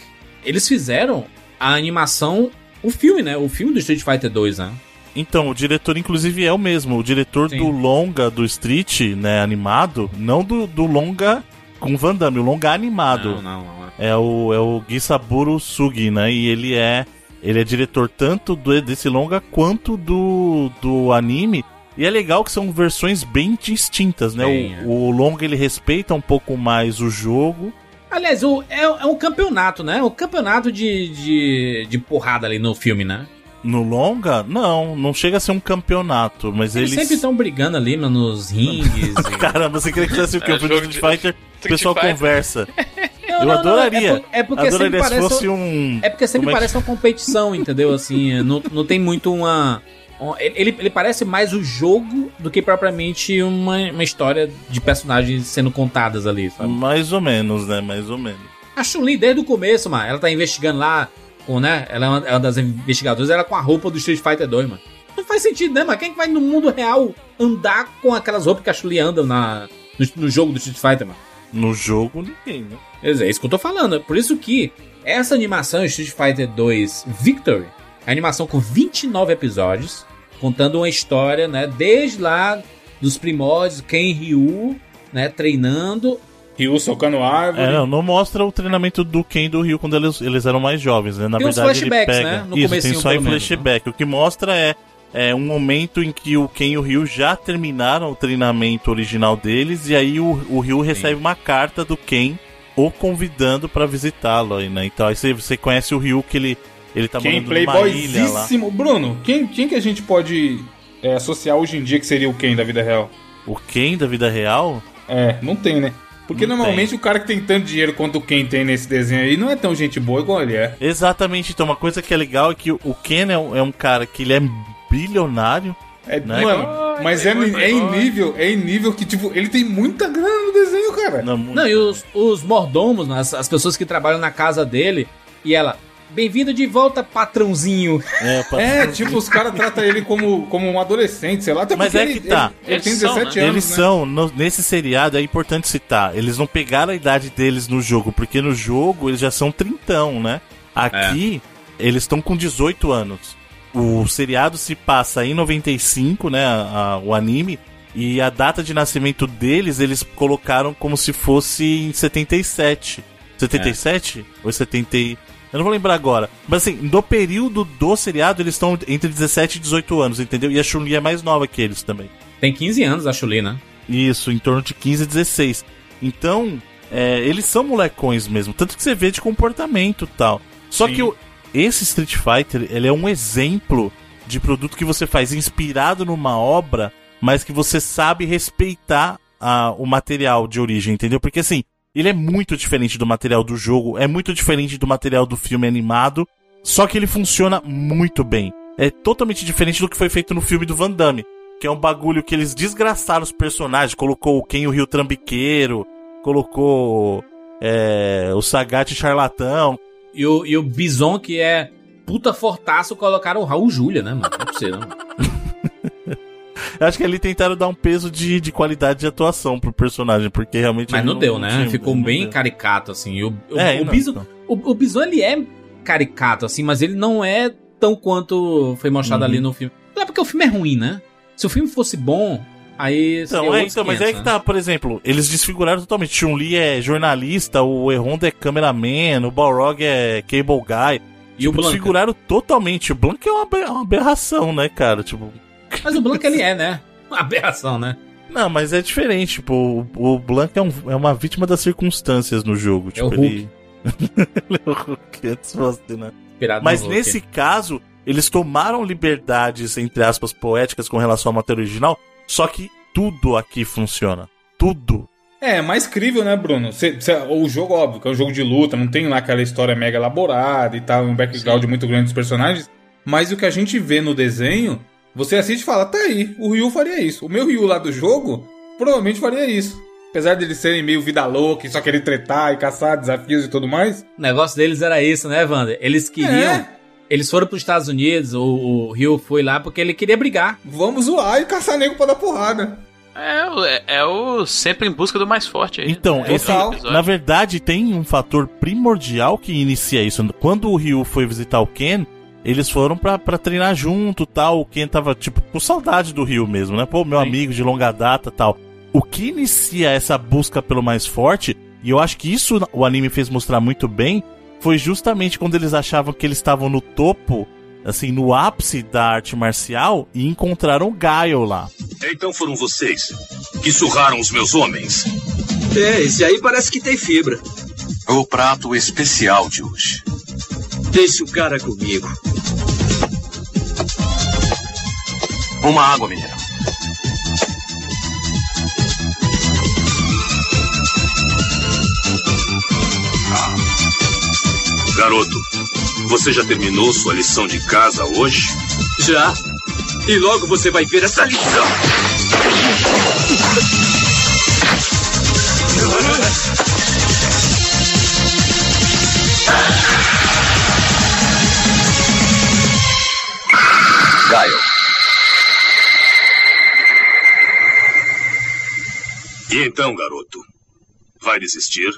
eles fizeram a animação, o filme, né? O filme do Street Fighter 2, né? Então, o diretor, inclusive, é o mesmo. O diretor Sim. do longa do Street, né, animado, não do, do longa com Van Damme, o longa animado. Não, não, não. É o, é o Gisaburo Sugi, né? E ele é ele é diretor tanto do, desse longa quanto do, do anime. E é legal que são versões bem distintas, né? Bem, o, o longa ele respeita um pouco mais o jogo. Aliás, o, é, é um campeonato, né? Um campeonato de, de, de porrada ali no filme, né? No longa, não, não chega a ser um campeonato, mas Eles, eles. sempre estão brigando ali mano, nos rings. e- Caramba, você queria que tivesse o quê? É, O Street de- Fighter, o Street pessoal Fighter. conversa. Não, Eu não, não, adoraria. É, por- é porque sempre adoraria se parece. fosse um. É porque sempre Como é que- parece uma competição, entendeu? Assim, não, não tem muito uma. um- Ele, ele parece mais o jogo do que propriamente uma, uma história de personagens sendo contadas ali, sabe? Mais ou menos, né? Mais ou menos. A Chun-Li, desde o começo, mano, ela tá investigando lá, com, né? Ela é uma, é uma das investigadoras, ela com a roupa do Street Fighter 2, mano. Não faz sentido, né, mano? Quem que vai no mundo real andar com aquelas roupas que a Chun-Li anda na, no, no jogo do Street Fighter, mano? No jogo, ninguém, né? É isso que eu tô falando. É por isso que essa animação Street Fighter 2 Victory é animação com 29 episódios, contando uma história, né, desde lá dos primórdios, Ken Ryu, né, treinando. Ryu socando árvore. É, não, não mostra o treinamento do Ken e do Ryu quando eles, eles eram mais jovens, né? Na Tem uns verdade, ele flashbacks, pega. né? No Isso, tem só em pelo menos, flashback. O que mostra é, é um momento em que o Ken e o Ryu já terminaram o treinamento original deles, e aí o, o Ryu recebe uma carta do Ken o convidando pra visitá-lo aí, né? Então aí você, você conhece o Ryu que ele, ele tá Quem morando numa ilha lá. Bruno, quem, quem que a gente pode é, associar hoje em dia que seria o Ken da vida real? O Ken da vida real? É, não tem, né? Porque Não normalmente o cara que tem tanto dinheiro quanto o Ken tem nesse desenho aí não é tão gente boa igual ele é. Exatamente, então uma coisa que é legal é que o Ken é um, é um cara que ele é bilionário, É, Né? Mano, mas é, Playboy, é em nível, é em nível que, tipo, ele tem muita grana no desenho, cara. Não, Não, e os, os mordomos, né, as, as pessoas que trabalham na casa dele, e ela, bem-vindo de volta, patrãozinho. é, pra- É, tipo, os caras tratam ele como, como um adolescente, sei lá. Até Mas porque é ele, que tá. Ele, ele tem Eles são, 17 né? anos, Eles né? são, no- nesse seriado é importante citar, eles não pegaram a idade deles no jogo, porque no jogo eles já são trintão, né? Aqui, eles estão com 18 anos. O seriado se passa em 95, né? a- a- o anime. E a data de nascimento deles, eles colocaram como se fosse em 77. 77? Ou 70. e- Eu não vou lembrar agora. Mas assim, no período do seriado, eles estão entre 17 e 18 anos, entendeu? E a Chun-Li é mais nova que eles também. Tem 15 anos a Chun-Li, né? Isso, em torno de 15 16. Então, é, eles são molecões mesmo, tanto que você vê de comportamento e tal. Só Sim. que o- esse Street Fighter, ele é um exemplo de produto que você faz inspirado numa obra, mas que você sabe respeitar a- o material de origem, entendeu? Porque assim, ele é muito diferente do material do jogo, é muito diferente do material do filme animado, só que ele funciona muito bem. É totalmente diferente do que foi feito no filme do Van Damme, que é um bagulho que eles desgraçaram os personagens, colocou o Ken o Rio Trambiqueiro, colocou é, o Sagat charlatão. E o, e o Bison, que é puta fortaço, colocaram o Raul Júlia, né, mano? Não é não. Eu Acho que ali tentaram dar um peso de, de qualidade de atuação pro personagem, porque realmente. Mas ele não deu, né? tinha- Ficou não bem deu. caricato, assim. O, o, É, o, não, Bison, não. o, o Bison, ele é caricato, assim, mas ele não é tão quanto foi mostrado Uhum. ali no filme. Não é porque o filme é ruim, né? Se o filme fosse bom, aí. Então, é, outros então, mas 500, é que tá, por exemplo, eles desfiguraram totalmente. Chun-Li é jornalista, o Erronda é cameraman, o Balrog é cable guy. E o Tipo, Blanca? desfiguraram totalmente. O Blanca é uma, uma aberração, né, cara? Tipo, Mas o Blanca, ele é, né? Uma aberração, né? não, mas é diferente. Tipo, o, o Blanca é, um- é uma vítima das circunstâncias no jogo. Tipo, o ele. ele é o Hulk, antes fosse, né? Mas nesse caso, eles tomaram liberdades, entre aspas, poéticas com relação à matéria original, só que tudo aqui funciona. Tudo. É, mais crível, né, Bruno? Cê- cê- o jogo, óbvio, que é um jogo de luta, não tem lá aquela história mega elaborada e tal, um background muito grande dos personagens. Mas o que a gente vê no desenho, você assiste e fala, tá aí, o Ryu faria isso. O meu Ryu lá do jogo, provavelmente faria isso. Apesar deles serem meio vida louca e só querer tretar e caçar desafios e tudo mais. O negócio deles era isso, né, Wander? Eles queriam. É. Eles foram pros Estados Unidos, o, o Rio foi lá porque ele queria brigar. Vamos zoar e caçar nego pra dar porrada. É, o- é, é o sempre em busca do mais forte aí. Então, É, esse, na verdade, tem um fator primordial que inicia isso. Quando o Ryu foi visitar o Ken, eles foram pra, pra treinar junto tal. O Ken tava, tipo, com saudade do Ryu mesmo, né? Pô, meu Sim. amigo de longa data tal. O que inicia essa busca pelo mais forte, e eu acho que isso o anime fez mostrar muito bem, foi justamente quando eles achavam que eles estavam no topo, assim, no ápice da arte marcial, e encontraram o Gaio lá. Então foram vocês que surraram os meus homens. É, esse aí parece que tem fibra. O prato especial de hoje. Deixa o cara comigo. Uma água mineral. Garoto, você já terminou sua lição de casa hoje? Já? E logo você vai ver essa lição. Gaio. E então, garoto? Vai desistir?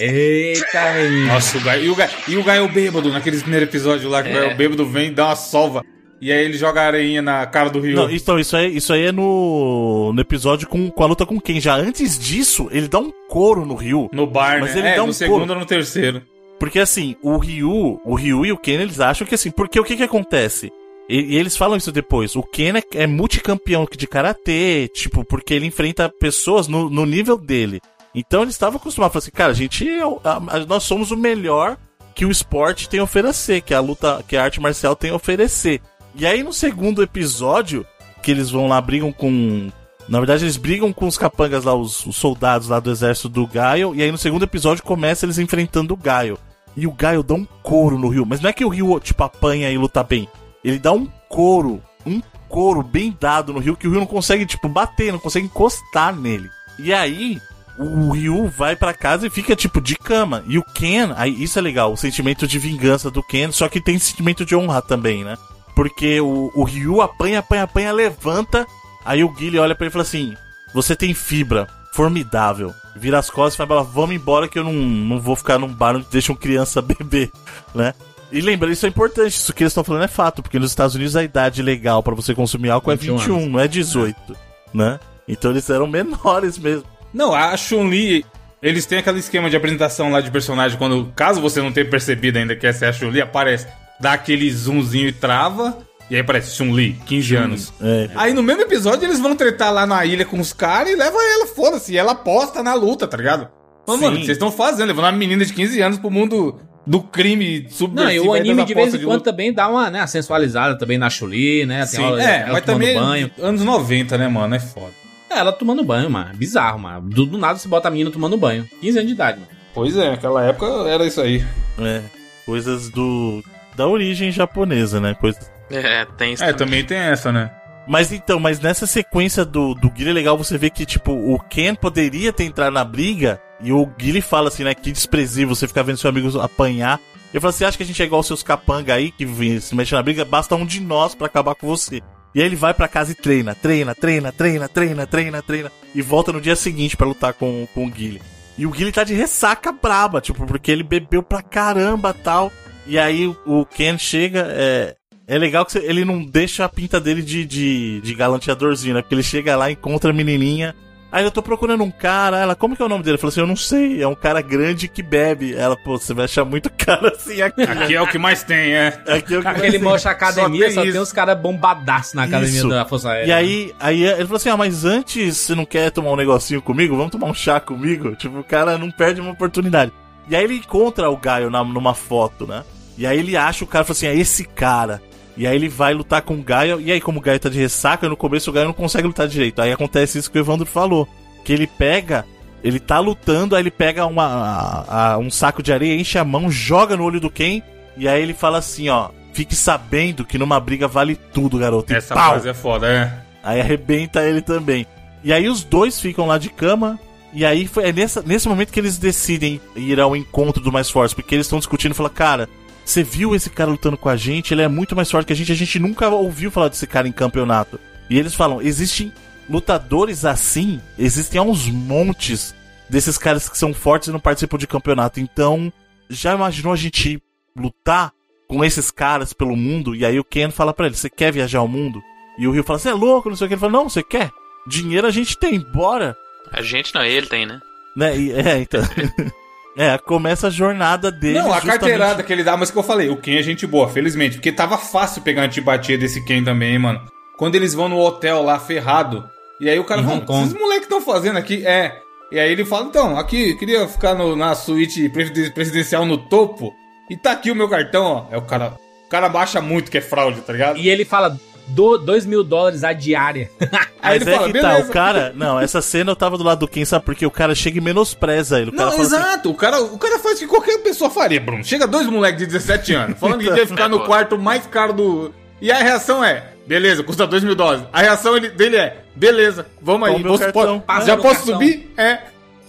Eita, menino. Nossa, o Gaio. E o Gaio, e o Gaio bêbado, naquele primeiro episódio lá, que o Gaio bêbado vem e dá uma sova. E aí ele joga areinha na cara do Ryu. Não, então, isso aí, isso aí é no, no episódio com, com a luta com quem? Já antes disso, ele dá um couro no Ryu. No bar, Mas né? ele é, dá no um segundo couro. ou no terceiro. Porque assim, o Ryu, o Ryu e o Ken, eles acham que assim, porque o que que acontece? E, e eles falam isso depois. O Ken é, é multicampeão de karatê, tipo, porque ele enfrenta pessoas no, no nível dele. Então eles estavam acostumados a falar assim, cara, a gente é a- a- nós somos o melhor que o esporte tem a oferecer, que a luta, que a arte marcial tem a oferecer. E aí no segundo episódio, que eles vão lá, brigam com. Na verdade, eles brigam com os capangas lá, os, os soldados lá do exército do Gaio. E aí no segundo episódio começa eles enfrentando o Gaio. E o Gaio dá um couro no Rio. Mas não é que o Rio, tipo, apanha e luta bem. Ele dá um couro, um couro bem dado no Rio, que o Rio não consegue, tipo, bater, não consegue encostar nele. E aí, o Ryu vai pra casa e fica, tipo, de cama. E o Ken, aí isso é legal, o sentimento de vingança do Ken, só que tem sentimento de honra também, né? Porque o, o Ryu apanha, apanha, apanha, levanta. Aí o Guile olha pra ele e fala assim: Você tem fibra, formidável. Vira as costas e vai falar: Vamos embora que eu não, não vou ficar num bar onde deixam criança beber, né? E lembra, isso é importante, isso que eles estão falando é fato, porque nos Estados Unidos a idade legal pra você consumir álcool é 21 21, não é 18, né? Então eles eram menores mesmo. Não, a Chun-Li, eles têm aquele esquema de apresentação lá de personagem, quando, caso você não tenha percebido ainda que essa é a Chun-Li, aparece, dá aquele zoomzinho e trava, e aí aparece Chun-Li, 15 anos. É. Aí no mesmo episódio eles vão tretar lá na ilha com os caras e levam ela, foda-se, e ela aposta na luta, tá ligado? Mas, Sim. mano, o que vocês estão fazendo? Levando uma menina de 15 anos pro mundo do crime Não, subversivo e o anime de vez em quando também dá uma, né, sensualizada também na Chuli, né? Sim, hora- é, mas também banho. anos 90, né, mano? É foda. É, ela tomando banho, mano. Bizarro, mano. Do, do nada você bota a menina tomando banho. 15 anos de idade, mano. Pois é, naquela época era isso aí. É, coisas do da origem japonesa, né? Coisas. É, tem isso É, também. também tem essa, né? Mas então, mas nessa sequência do, do Guile é legal você ver que, tipo, o Ken poderia ter entrado na briga e o Guile fala assim, né? Que desprezível você ficar vendo seu amigo apanhar. Eu falo, você acha que a gente é igual os seus capanga aí, que vem- se mexe na briga? Basta um de nós pra acabar com você. E aí ele vai pra casa e treina, treina, treina, treina, treina, treina, treina. E volta no dia seguinte pra lutar com, com o Guile. E o Guile tá de ressaca braba, tipo, porque ele bebeu pra caramba tal. E aí o- Ken chega, é. É legal que ele não deixa a pinta dele de, de, de galanteadorzinho, né? Porque ele chega lá, encontra a menininha. Aí eu tô procurando um cara. Ela, como que é o nome dele? Ele falou assim: Eu não sei. É um cara grande que bebe. Ela, pô, você vai achar muito cara assim aqui. Aqui é o que mais tem, é. Aqui é o que Aquele mostra a academia, Só só tem tem, isso. uns caras bombadaços na academia Isso. da Força Aérea. E aí, aí ele falou assim: Ah, mas antes você não quer tomar um negocinho comigo? Vamos tomar um chá comigo? Tipo, o cara não perde uma oportunidade. E aí ele encontra o Gaio na, numa foto, né? E aí ele acha o cara, fala assim: É esse cara. E aí ele vai lutar com o Gaio. E aí, como o Gaio tá de ressaca, no começo o Gaio não consegue lutar direito. Aí acontece isso que o Evandro falou: Que ele pega. Ele tá lutando, aí ele pega uma, a- a- um saco de areia, enche a mão, joga no olho do Ken. E aí ele fala assim: Ó, fique sabendo que numa briga vale tudo, garoto. E Essa pau! frase é foda, é. Aí arrebenta ele também. E aí os dois ficam lá de cama. E aí foi é nessa, nesse momento que eles decidem ir ao encontro do mais forte. Porque eles estão discutindo e falam, cara, você viu esse cara lutando com a gente? Ele é muito mais forte que a gente. A gente nunca ouviu falar desse cara em campeonato. E eles falam, existem lutadores assim, existem aos montes desses caras que são fortes e não participam de campeonato. Então, já imaginou a gente lutar com esses caras pelo mundo? E aí o Ken fala pra ele, você quer viajar ao mundo? E o Rio fala, você é louco, não sei o que. Ele fala, não, você quer? Dinheiro a gente tem, bora. A gente não, ele tem, né? Né? E- é, então. é, começa a jornada dele. Não, a justamente- carteirada que ele dá, mas que eu falei, o Ken é gente boa, felizmente. Porque tava fácil pegar antipatia desse Ken também, mano. Quando eles vão no hotel lá, ferrado, e aí o cara fala, Hong Kong. esses moleques estão fazendo aqui? É. E aí ele fala, então, aqui, queria ficar no- na suíte presiden- presidencial no topo, e tá aqui o meu cartão, ó. É o cara... O cara baixa muito que é fraude, tá ligado? E ele fala 2 mil dólares a diária. Aí Mas ele é fala, que tá, beleza. o cara. Não, essa cena eu tava do lado do Ken, sabe? Porque o cara chega e menospreza ele. O cara Não, fala assim, exato. O, cara, o cara faz o que qualquer pessoa faria, Bruno. Chega dois moleques de 17 anos, falando que quer ficar no quarto mais caro do. E a reação é: beleza, custa 2 mil dólares. A reação ele- dele é: beleza, vamos aí. Toma cartão. pode- Passa já posso cartão. subir? É.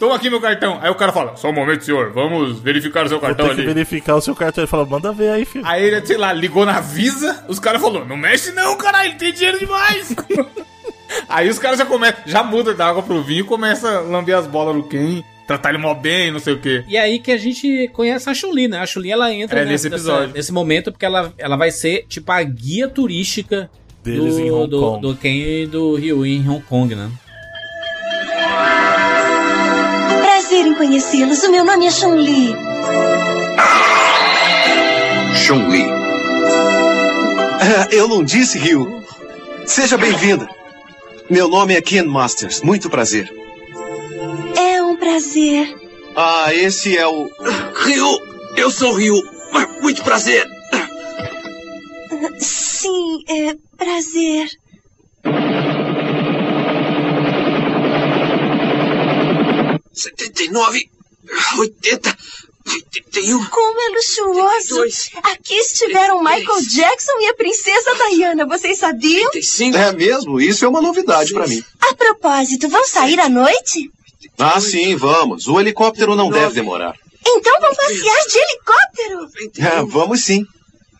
Toma aqui meu cartão. Aí o cara fala: só um momento, senhor, vamos verificar o seu Vou cartão ter que ali. verificar o seu cartão. Ele fala, manda ver aí, filho. Aí ele, sei lá, ligou na Visa, os caras falaram, não mexe não, caralho, ele tem dinheiro demais. Aí os caras já começam, já muda da água pro vinho e começa a lamber as bolas no Ken, tratar ele mó bem, não sei o quê. E aí que a gente conhece a Chun-Li, né? A Chun-Li ela entra É, nessa- nesse episódio. nessa- nesse momento porque ela, ela vai ser tipo a guia turística Deles do, em Hong do, Kong. do Ken e do Ryu em Hong Kong, né? Prazer em conhecê-los. O meu nome é Chun-Li. Chun-Li. Ah, Eu não disse, Ryu. Seja bem-vinda. Meu nome é Ken Masters. Muito prazer. É um prazer. Ah, esse é o. Ryu, eu sou Ryu. Muito prazer. Sim, é prazer. Setenta e nove, oitenta, oitenta e um. Como é luxuoso. Dois. Aqui estiveram Michael Jackson e a princesa Diana. Vocês sabiam? Oitenta e cinco. É mesmo? Isso é uma novidade pra mim. A propósito, vão sair à noite? Ah, sim, vamos. O helicóptero não deve demorar. Então vão passear de helicóptero? É, vamos sim.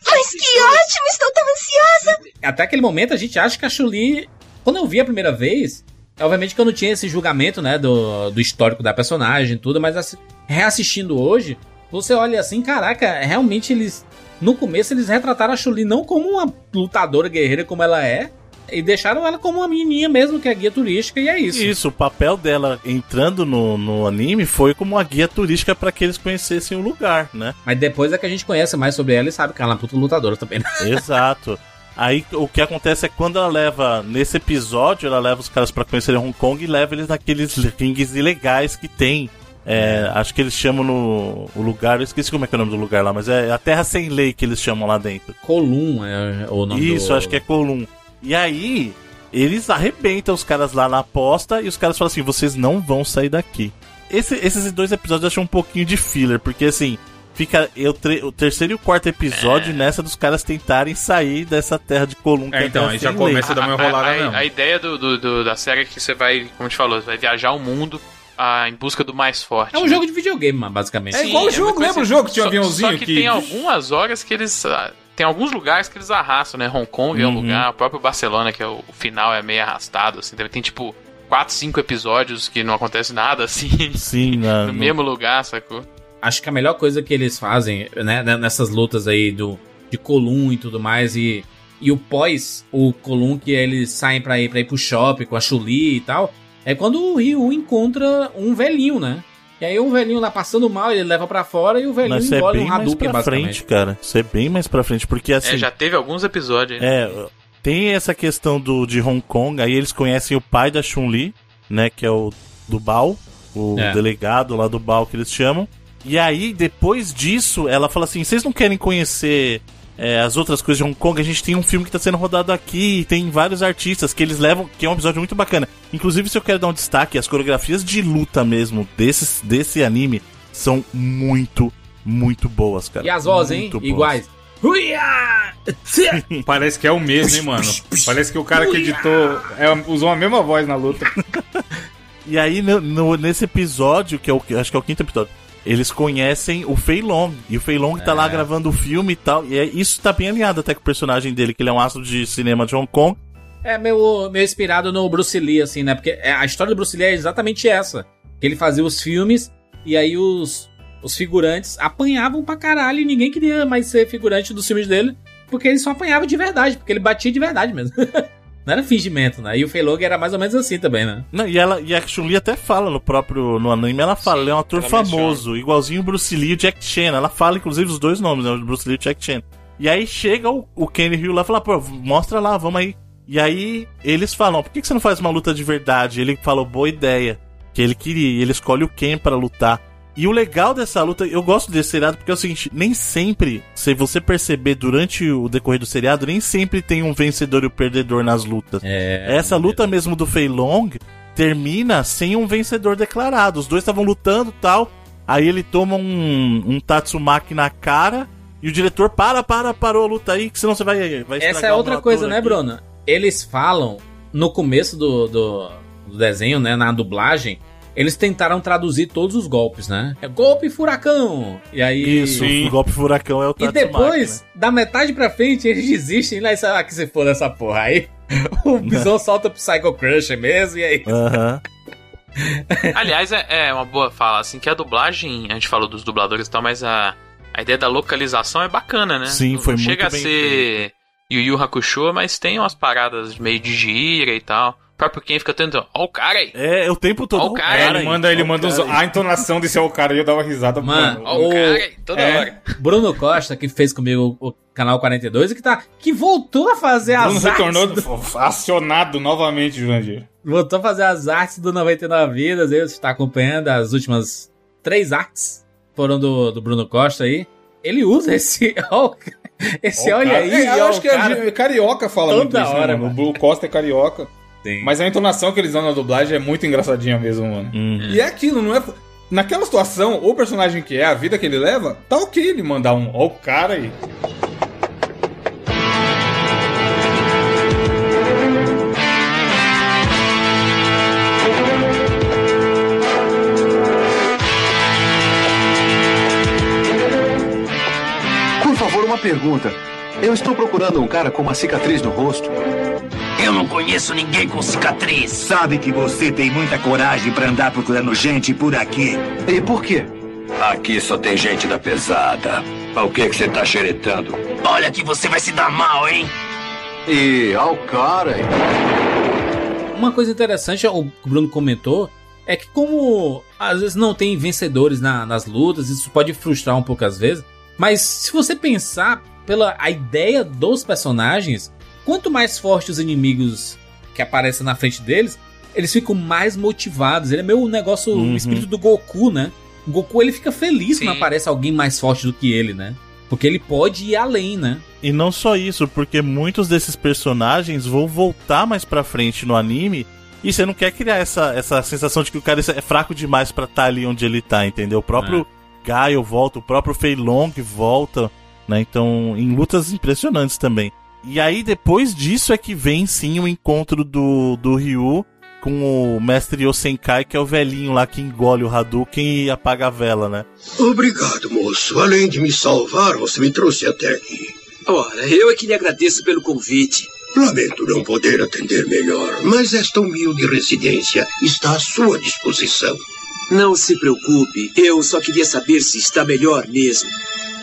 Mas que ótimo! Estou tão ansiosa! Até aquele momento a gente acha que a Chun-Li, quando eu vi a primeira vez, obviamente que eu não tinha esse julgamento, né, do, do histórico da personagem e tudo, mas assi- reassistindo hoje, você olha assim, caraca, realmente eles, no começo eles retrataram a Chun-Li não como uma lutadora guerreira como ela é, e deixaram ela como uma menininha mesmo, que é guia turística, e é isso. Isso, o papel dela entrando no, no anime foi como uma guia turística pra que eles conhecessem o lugar, né? Mas depois é que a gente conhece mais sobre ela e sabe que ela é uma puta lutadora também, né? Exato. Aí o que acontece é que quando ela leva, nesse episódio, ela leva os caras pra conhecerem Hong Kong e leva eles naqueles ringues ilegais que tem. É, acho que eles chamam no o lugar, eu esqueci como é que é o nome do lugar lá, mas é a Terra Sem Lei que eles chamam lá dentro. Colum é o nome Isso, do... acho que é Colum. E aí, eles arrebentam os caras lá na aposta e os caras falam assim: vocês não vão sair daqui. Esse- esses dois episódios eu achei um pouquinho de filler, porque assim, fica eu tre- o terceiro e o quarto episódio nessa dos caras tentarem sair dessa terra de Colum. que É, então, aí já começa a dar uma enrolada a, mesmo. a ideia do, do- do- da série é que você vai, como a gente falou, você vai viajar o mundo ah, em busca do mais forte. É um né? jogo de videogame, mano, basicamente. É igual o jogo, uma coisa lembra o jogo que tinha um aviãozinho Só que, que- tem algumas horas que eles. ah, Tem alguns lugares que eles arrastam, né? Hong Kong é um Uhum. lugar, o próprio Barcelona, que é o, o final é meio arrastado, assim. Também tem tipo 4, 5 episódios que não acontece nada assim. Sim, na, No no- mesmo lugar, sacou? Acho que a melhor coisa que eles fazem, né, né, nessas lutas aí do de Colum e tudo mais, e, e o pós, o Colum, que eles saem pra ir, pra ir pro shopping com a Chuli e tal, é quando o Ryu encontra um velhinho, né? E aí o velhinho lá passando mal, ele leva pra fora e o velhinho Mas isso é engole bem um mais Hadouken, pra basicamente. frente, cara. Isso é bem mais pra frente, porque assim. é, já teve alguns episódios aí. né? É, tem essa questão do, de Hong Kong, aí eles conhecem o pai da Chun-Li, né, que é o do Bao, o É. delegado lá do Bao que eles chamam. E aí, depois disso, ela fala assim: vocês não querem conhecer é, as outras coisas de Hong Kong? A gente tem um filme que tá sendo rodado aqui, e tem vários artistas que eles levam, que é um episódio muito bacana. Inclusive, se eu quero dar um destaque, as coreografias de luta mesmo desse, desse anime são muito, muito boas, cara. E as vozes, hein? Muito boas. Iguais. Parece que é o mesmo, hein, mano? Parece que o cara que editou é, usou a mesma voz na luta. E aí, no- no- nesse episódio, que é o acho que é o quinto episódio, eles conhecem o Fei Long. E o Fei Long tá lá gravando o filme e tal. E é- isso tá bem alinhado até com o personagem dele, que ele é um astro de cinema de Hong Kong. É meio, meio inspirado no Bruce Lee, assim, né? Porque é- a história do Bruce Lee é exatamente essa. Que ele fazia os filmes e aí os, os figurantes apanhavam pra caralho e ninguém queria mais ser figurante dos filmes dele. Porque ele só apanhava de verdade, porque ele batia de verdade mesmo. Não era fingimento, né? E o Fei Long era mais ou menos assim também, né? Não, e, ela, e a Chun-Li até fala no próprio no anime, ela fala, Sim, ele é um ator famoso, igualzinho o Bruce Lee e o Jack Chan. Ela fala, inclusive, os dois nomes, né? O Bruce Lee e o Jack Chan. E aí chega o, o Kenny Hill lá e fala, pô, mostra lá, vamos aí. E aí eles falam, por que, que você não faz uma luta de verdade? Ele falou, boa ideia. Que ele queria, e ele escolhe o Ken pra lutar. E o legal dessa luta, eu gosto desse seriado porque é o seguinte, nem sempre, se você perceber durante o decorrer do seriado, nem sempre tem um vencedor e um perdedor nas lutas. É. Essa luta mesmo do Fei Long termina sem um vencedor declarado. Os dois estavam lutando tal. Aí ele toma um, um Tatsumaki na cara. E o diretor para, para, parou a luta aí, que senão você vai, vai Essa é outra coisa, né, aqui. Bruno? Eles falam no começo do, do, do desenho, né? Na dublagem, eles tentaram traduzir todos os golpes, né? É golpe furacão! E aí. Isso, o golpe furacão é o E depois, né? da metade pra frente, eles desistem lá e sei lá que se for essa porra. Aí o Bison solta o Psycho Crusher mesmo, e aí. Aham. Aliás, é, é uma boa fala, assim, que a dublagem, a gente falou dos dubladores e tal, mas a, a ideia da localização é bacana, né? Sim, foi Não muito Chega a ser Yu Yu Hakusho, mas tem umas paradas meio de gira e tal. Próprio quem fica tentando, ó o cara aí, É, o tempo todo. Ó o "Ó cara, É, aí, ele manda, ele ó manda os- cara aí." a entonação desse é o cara e eu dava risada. Mano, ó o cara aí, toda é. hora. Bruno Costa, que fez comigo o canal 42 e que tá. que voltou a fazer Bruno as artes. retornou do- acionado novamente, Jurandir. voltou a fazer as artes do 99 Vidas. Você está acompanhando as últimas três artes. Foram do, do Bruno Costa aí. Ele usa esse. ó, esse Ó, olha cara. aí, É, eu ó, acho que cara. é carioca fala Toda muito isso, hora, né, mano? mano. O Blue Costa é carioca. Sim. Mas a entonação que eles dão na dublagem é muito engraçadinha mesmo, mano. Uhum. E é aquilo, não é. Naquela situação, o personagem que é, a vida que ele leva, tá ok ele mandar um. Ó, o cara aí. Por favor, uma pergunta. Eu estou procurando um cara com uma cicatriz no rosto. Eu não conheço ninguém com cicatriz. Sabe que você tem muita coragem pra andar procurando gente por aqui. E por quê? Aqui só tem gente da pesada. O que que você tá xeretando? Olha que você vai se dar mal, hein? E ao cara. Uma coisa interessante, o que o Bruno comentou, é que como às vezes não tem vencedores na- nas lutas, isso pode frustrar um pouco às vezes. Mas se você pensar pela a ideia dos personagens, quanto mais fortes os inimigos que aparecem na frente deles, eles ficam mais motivados. Ele é meio o negócio, Uhum. o espírito do Goku, né? O Goku ele fica feliz Sim. quando aparece alguém mais forte do que ele, né? Porque ele pode ir além, né? E não só isso, porque muitos desses personagens vão voltar mais pra frente no anime. E você não quer criar essa, essa sensação de que o cara é fraco demais pra estar ali onde ele tá, entendeu? O próprio Gaio volta, o próprio Fei Long volta, né? Então, em lutas impressionantes também. E aí, depois disso é que vem sim o encontro do, do Ryu com o mestre Yosenkai, que é o velhinho lá que engole o Hadouken e apaga a vela, né? Obrigado, moço. Além de me salvar, você me trouxe até aqui. Ora, eu é que lhe agradeço pelo convite. Lamento não poder atender melhor, mas esta humilde residência está à sua disposição. Não se preocupe, eu só queria saber se está melhor mesmo.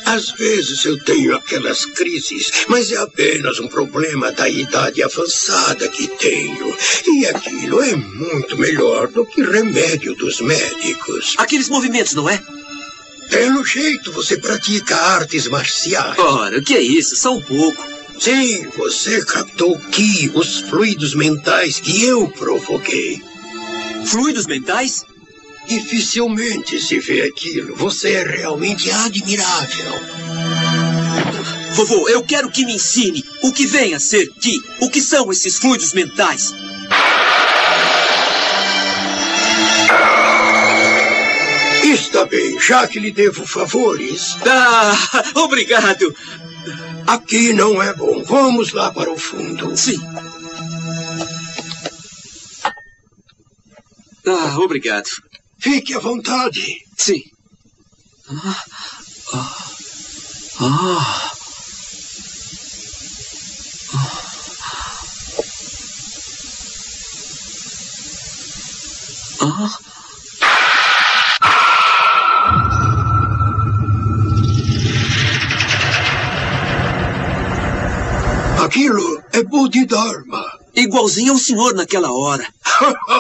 Às vezes eu tenho aquelas crises, mas é apenas um problema da idade avançada que tenho. E aquilo é muito melhor do que remédio dos médicos. Aqueles movimentos, não é? Pelo jeito, você pratica artes marciais. Ora, o que é isso? Só um pouco. Sim, você captou Ki, os fluidos mentais que eu provoquei. Fluidos mentais? Dificilmente se vê aquilo. Você é realmente admirável. Vovô, eu quero que me ensine o que vem a ser Ki. O que são esses fluidos mentais? Está bem, já que lhe devo favores. Ah, obrigado. Aqui não é bom. Vamos lá para o fundo. Sim. Ah, obrigado. Fique à vontade. Sim. Ah. Ah. Ah. Ah. Aquilo é Bodhidharma. Igualzinho ao senhor naquela hora.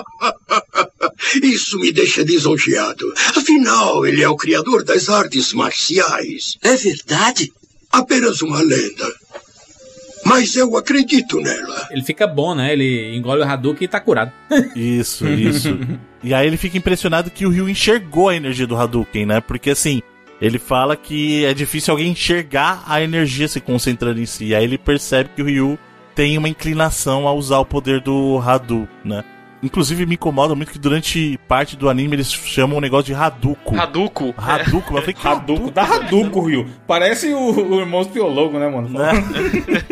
Isso me deixa lisonjeado. Afinal, ele é o criador das artes marciais. É verdade? Apenas uma lenda. Mas eu acredito nela. Ele fica bom, né? Ele engole o Hadouken e tá curado. Isso, isso. e aí ele fica impressionado que o Ryu enxergou a energia do Hadouken, né? Porque assim, ele fala que é difícil alguém enxergar a energia se concentrando em si. E aí ele percebe que o Ryu tem uma inclinação a usar o poder do Hadouken, né? Inclusive me incomoda muito que durante parte do anime eles chamam o negócio de Hadouken. Hadouken. Hadouken. Eu falei, que Hadouken. Dá Hadouken, Ryu. Parece o, o irmão Piologo, né, mano? Né?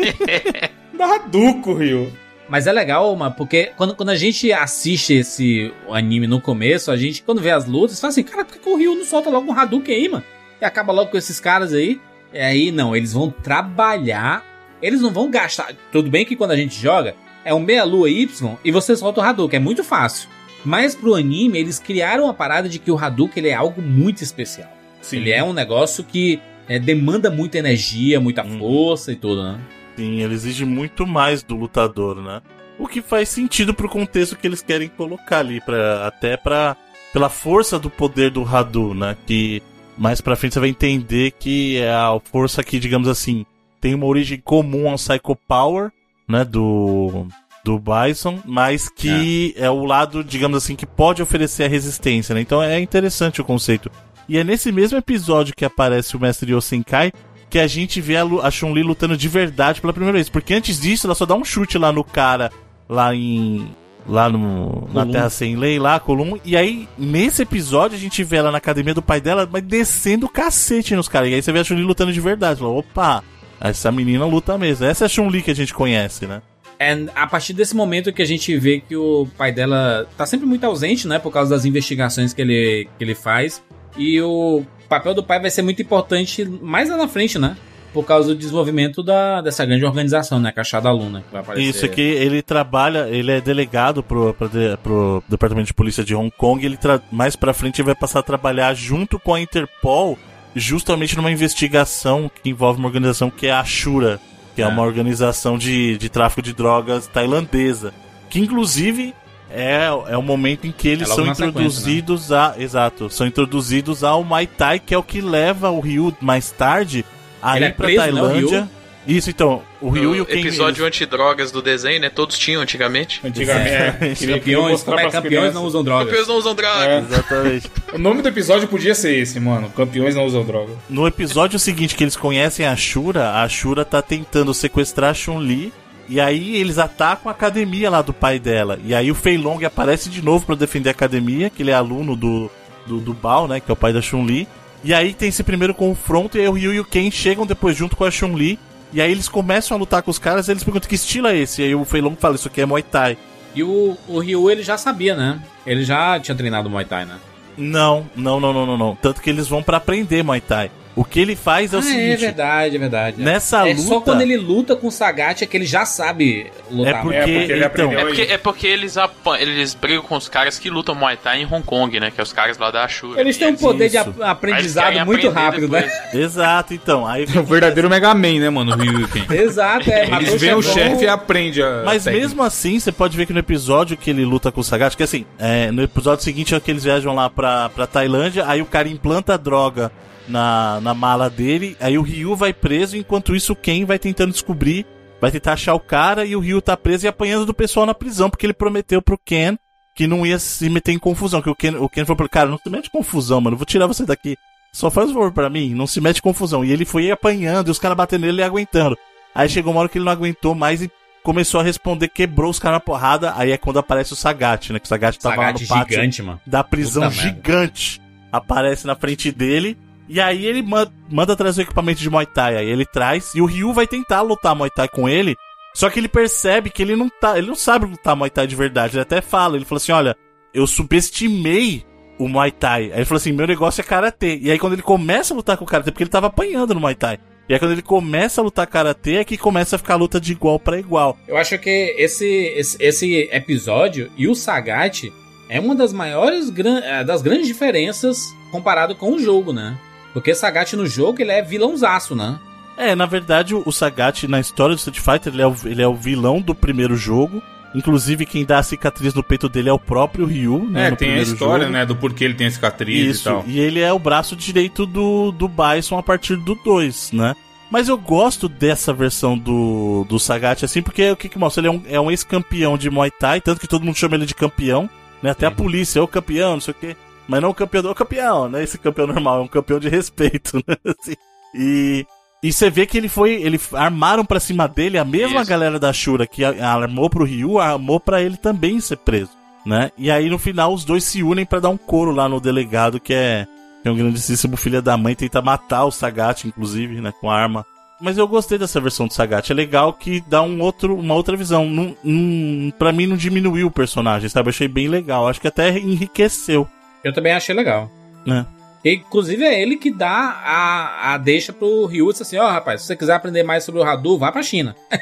Dá Hadouken, Ryu. Mas é legal, mano, porque quando, quando a gente assiste esse anime no começo, a gente, quando vê as lutas, fala assim, cara, por que, que o Ryu não solta logo um Hadouken aí, mano? E acaba logo com esses caras aí. E aí, não, eles vão trabalhar, eles não vão gastar. Tudo bem que quando a gente joga, é um meia-lua Y e você solta o Hadouken, é muito fácil. Mas pro anime, eles criaram a parada de que o Hadouken ele é algo muito especial. Sim. Ele é um negócio que é, demanda muita energia, muita força e tudo, né? Sim, ele exige muito mais do lutador, né? O que faz sentido pro contexto que eles querem colocar ali, pra, até pra, pela força do poder do Hadou, né? Que mais pra frente você vai entender que é a força que, digamos assim, tem uma origem comum ao Psycho Power, né? Do, do Bison, mas que é. é o lado, digamos assim, que pode oferecer a resistência, né? Então é interessante o conceito. E é nesse mesmo episódio que aparece o mestre Yosenkai que a gente vê a, Lu- a Chun-Li lutando de verdade pela primeira vez. Porque antes disso, ela só dá um chute lá no cara, lá em. Lá no, na. Terra Sem Lei, lá, Colum. E aí, nesse episódio, a gente vê ela na academia do pai dela, mas descendo o cacete nos caras. E aí você vê a Chun-Li lutando de verdade. Fala, opa, essa menina luta mesmo. Essa é a Chun-Li que a gente conhece, né? É a partir desse momento que a gente vê que o pai dela tá sempre muito ausente, né? Por causa das investigações que ele, que ele faz. E o papel do pai vai ser muito importante mais lá na frente, né? Por causa do desenvolvimento da, dessa grande organização, né? Caixa da Luna. Que vai aparecer. Isso aqui, ele trabalha, ele é delegado pro, pro, pro Departamento de Polícia de Hong Kong. Ele mais pra frente ele vai passar a trabalhar junto com a Interpol, justamente numa investigação que envolve uma organização que é a Ashura, que é, É. uma organização de, de tráfico de drogas tailandesa. Que inclusive é, é o momento em que eles É são sequência, introduzidos a. Exato, são introduzidos ao Muay Thai, que é o que leva o Ryu mais tarde a Ele ir é pra preso, né, Tailândia. Isso, então, o Ryu e o O Ken. episódio antidrogas do desenho, né? Todos tinham antigamente. Antigamente, é. Campeões, como é? Campeões não usam drogas. Campeões não usam drogas. É. Exatamente. O nome do episódio podia ser esse, mano. Campeões não usam droga. No episódio seguinte que eles conhecem a Shura, a Shura tá tentando sequestrar a Chun-Li. E aí eles atacam a academia lá do pai dela. E aí o Fei Long aparece de novo pra defender a academia, que ele é aluno do, do, do Bao, né? Que é o pai da Chun-Li. E aí tem esse primeiro confronto, e aí o Ryu e o Ken chegam depois junto com a Chun-Li. E aí eles começam a lutar com os caras e eles perguntam que estilo é esse? E aí o Fei Long fala, isso aqui é Muay Thai. E o, o Ryu, ele já sabia, né? Ele já tinha treinado Muay Thai, né? Não, não, não, não, não, não. Tanto que eles vão pra aprender Muay Thai. O que ele faz é o ah, seguinte. é verdade, é verdade. Nessa é luta. só quando ele luta com o Sagat é que ele já sabe lutar. É porque- É porque ele então- É porque, é porque eles, eles brigam com os caras que lutam Muay Thai em Hong Kong, né? Que é os caras lá da Ashura. Eles têm um poder de Isso. ap- aprendizado muito rápido, né? depois. Exato, então. Aí É o verdadeiro Mega Man, né, mano? O o. Exato, é. Eles veem o chefão. chefe e aprendem a Mas técnica. mesmo assim, você pode ver que no episódio que ele luta com o Sagat, que assim, é, no episódio seguinte é que eles viajam lá pra, pra Tailândia, aí o cara implanta a droga na, na mala dele, aí o Ryu vai preso, enquanto isso o Ken vai tentando descobrir, vai tentar achar o cara, e o Ryu tá preso e apanhando do pessoal na prisão, porque ele prometeu pro Ken que não ia se meter em confusão, que o Ken, o Ken falou pro cara, não se mete em confusão, mano, vou tirar você daqui. Só faz um favor pra mim, não se mete em confusão. E ele foi apanhando, e os caras batendo nele e aguentando. Aí chegou uma hora que ele não aguentou mais e começou a responder, quebrou os caras na porrada. Aí é quando aparece o Sagat, né? Que o Sagat tava lá Sagat no pátio gigante, mano. da prisão Puta merda. gigante. Aparece na frente dele. E aí ele ma- manda trazer o equipamento de Muay Thai. Aí ele traz. E o Ryu vai tentar lutar Muay Thai com ele. Só que ele percebe que ele não tá. Ele não sabe lutar Muay Thai de verdade. Ele até fala, ele fala assim: olha, eu subestimei o Muay Thai. Aí ele falou assim: meu negócio é karatê. E aí quando ele começa a lutar com o karatê, porque ele tava apanhando no Muay Thai. E aí quando ele começa a lutar karatê, é que começa a ficar a luta de igual pra igual. Eu acho que esse, esse, esse episódio e o Sagat é uma das maiores eh, das grandes diferenças comparado com o jogo, né? Porque Sagat no jogo ele é vilãozaço, né? É, na verdade, o Sagat, na história do Street Fighter, ele é, o, ele é o vilão do primeiro jogo. Inclusive, quem dá a cicatriz no peito dele é o próprio Ryu, né? É, no tem a história, jogo. né, do porquê ele tem a cicatriz Isso, e tal. e ele é o braço direito do, do Bison a partir do 2, né? Mas eu gosto dessa versão do, do Sagat, assim, porque o que que mostra? Ele é um, é um ex-campeão de Muay Thai, tanto que todo mundo chama ele de campeão, né? Até a polícia, é o campeão, não sei o quê. Mas não o campeão do o campeão, né? Esse campeão normal, é um campeão de respeito, né? Assim, e, e você vê que ele foi. Ele armaram pra cima dele a mesma Isso. galera da Shura que armou pro Ryu, armou pra ele também ser preso, né? E aí no final os dois se unem pra dar um couro lá no delegado que é, que é um grandíssimo filho da mãe, tenta matar o Sagat, inclusive, né? Com a arma. Mas eu gostei dessa versão do Sagat. É legal que dá um outro, uma outra visão. Não, não, pra mim não diminuiu o personagem, sabe? Eu achei bem legal. Acho que até enriqueceu, Eu também achei legal. né? E, inclusive é ele que dá a, a deixa pro Ryu diz assim, ó rapaz, se você quiser aprender mais sobre o Hadou, vá pra China.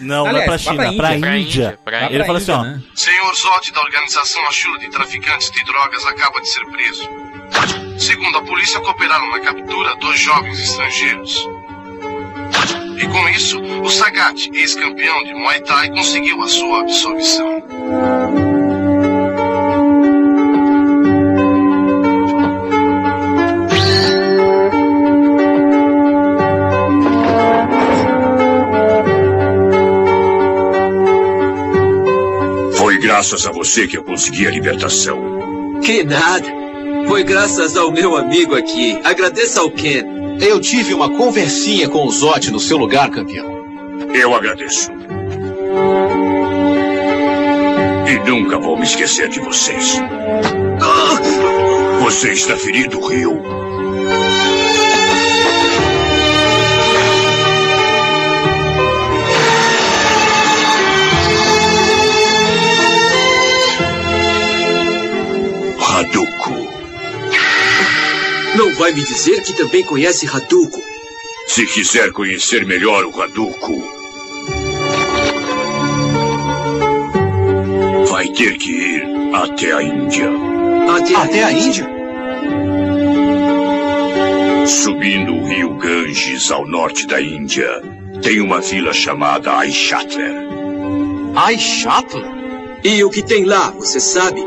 Não, Aliás, não é pra vá pra China, pra Índia. Índia. Pra Índia, pra Vá Ele fala assim, Índia, ó, né? Senhor Zod da Organização Ashura de Traficantes de Drogas acaba de ser preso. Segundo a polícia, cooperaram na captura dos jovens estrangeiros. E com isso, o Sagat, ex-campeão de Muay Thai, conseguiu a sua absolvição. Graças a você que eu consegui a libertação. Que nada. Foi graças ao meu amigo aqui. Agradeça ao Ken. Eu tive uma conversinha com o Zot no seu lugar, campeão. Eu agradeço. E nunca vou me esquecer de vocês. Você está ferido, Rio. Vai me dizer que também conhece Hadouken. Se quiser conhecer melhor o Hadouken, vai ter que ir até a Índia. Até, Até a Índia? Subindo o rio Ganges ao norte da Índia, tem uma vila chamada Aishatler. Ai, chato. E o que tem lá, você sabe?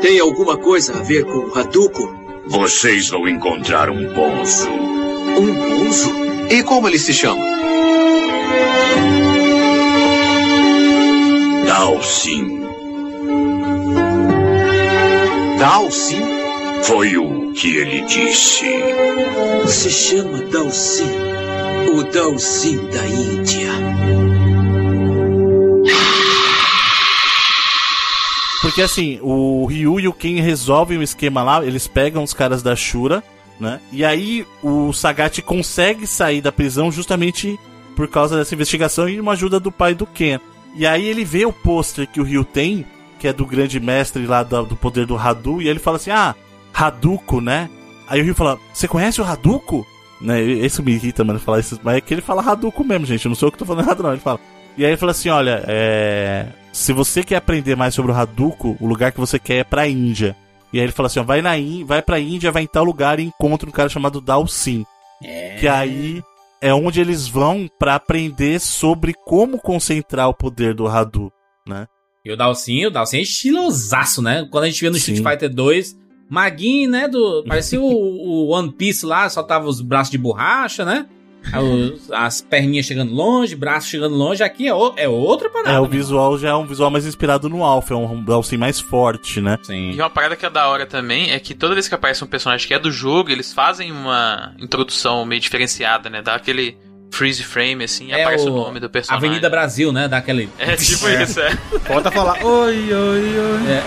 Tem alguma coisa a ver com o Hadouken? Vocês vão encontrar um bonzo. Um bonzo? E como ele se chama? Dalsin Dao Sim? foi o que ele disse. Se chama Dalsin. O Dalsin da Índia. Porque assim, o Ryu e o Ken resolvem o esquema lá, eles pegam os caras da Shura né? E aí o Sagat consegue sair da prisão justamente por causa dessa investigação e uma ajuda do pai do Ken. E aí ele vê o pôster que o Ryu tem, que é do grande mestre lá do, do poder do Hadu, e ele fala assim: Ah, Haduko, né? Aí o Ryu fala: Você conhece o Haduko? Né? Isso me irrita, mano, falar isso, mas é que ele fala Haduko mesmo, gente. Eu não sou eu que tô falando errado, não. Ele fala. E aí ele fala assim: Olha, é... se você quer aprender mais sobre o Haduko, o lugar que você quer é pra Índia. E aí ele fala assim: ó, vai, na In... vai pra Índia, vai em tal lugar e encontra um cara chamado Dalsin. É. Que aí é onde eles vão pra aprender sobre como concentrar o poder do Hadu, né? E o Dalsin, o Dalsin é estilosaço, né? Quando a gente vê no Sim. Street Fighter 2, maguinho, né? Do, parecia o, o One Piece lá, só tava os braços de borracha, né? As perninhas chegando longe, braços chegando longe. Aqui é, o- é outra parada. É, o né? visual já é um visual mais inspirado no Alpha, é um Dalsin mais forte, né? Sim. E uma parada que é da hora também é que toda vez que aparece um personagem que é do jogo, eles fazem uma introdução meio diferenciada, né? Dá aquele freeze frame assim e É aparece o, o- nome do personagem. Avenida Brasil, né? Daquele. É tipo isso, é. Falta falar oi, oi, oi. É.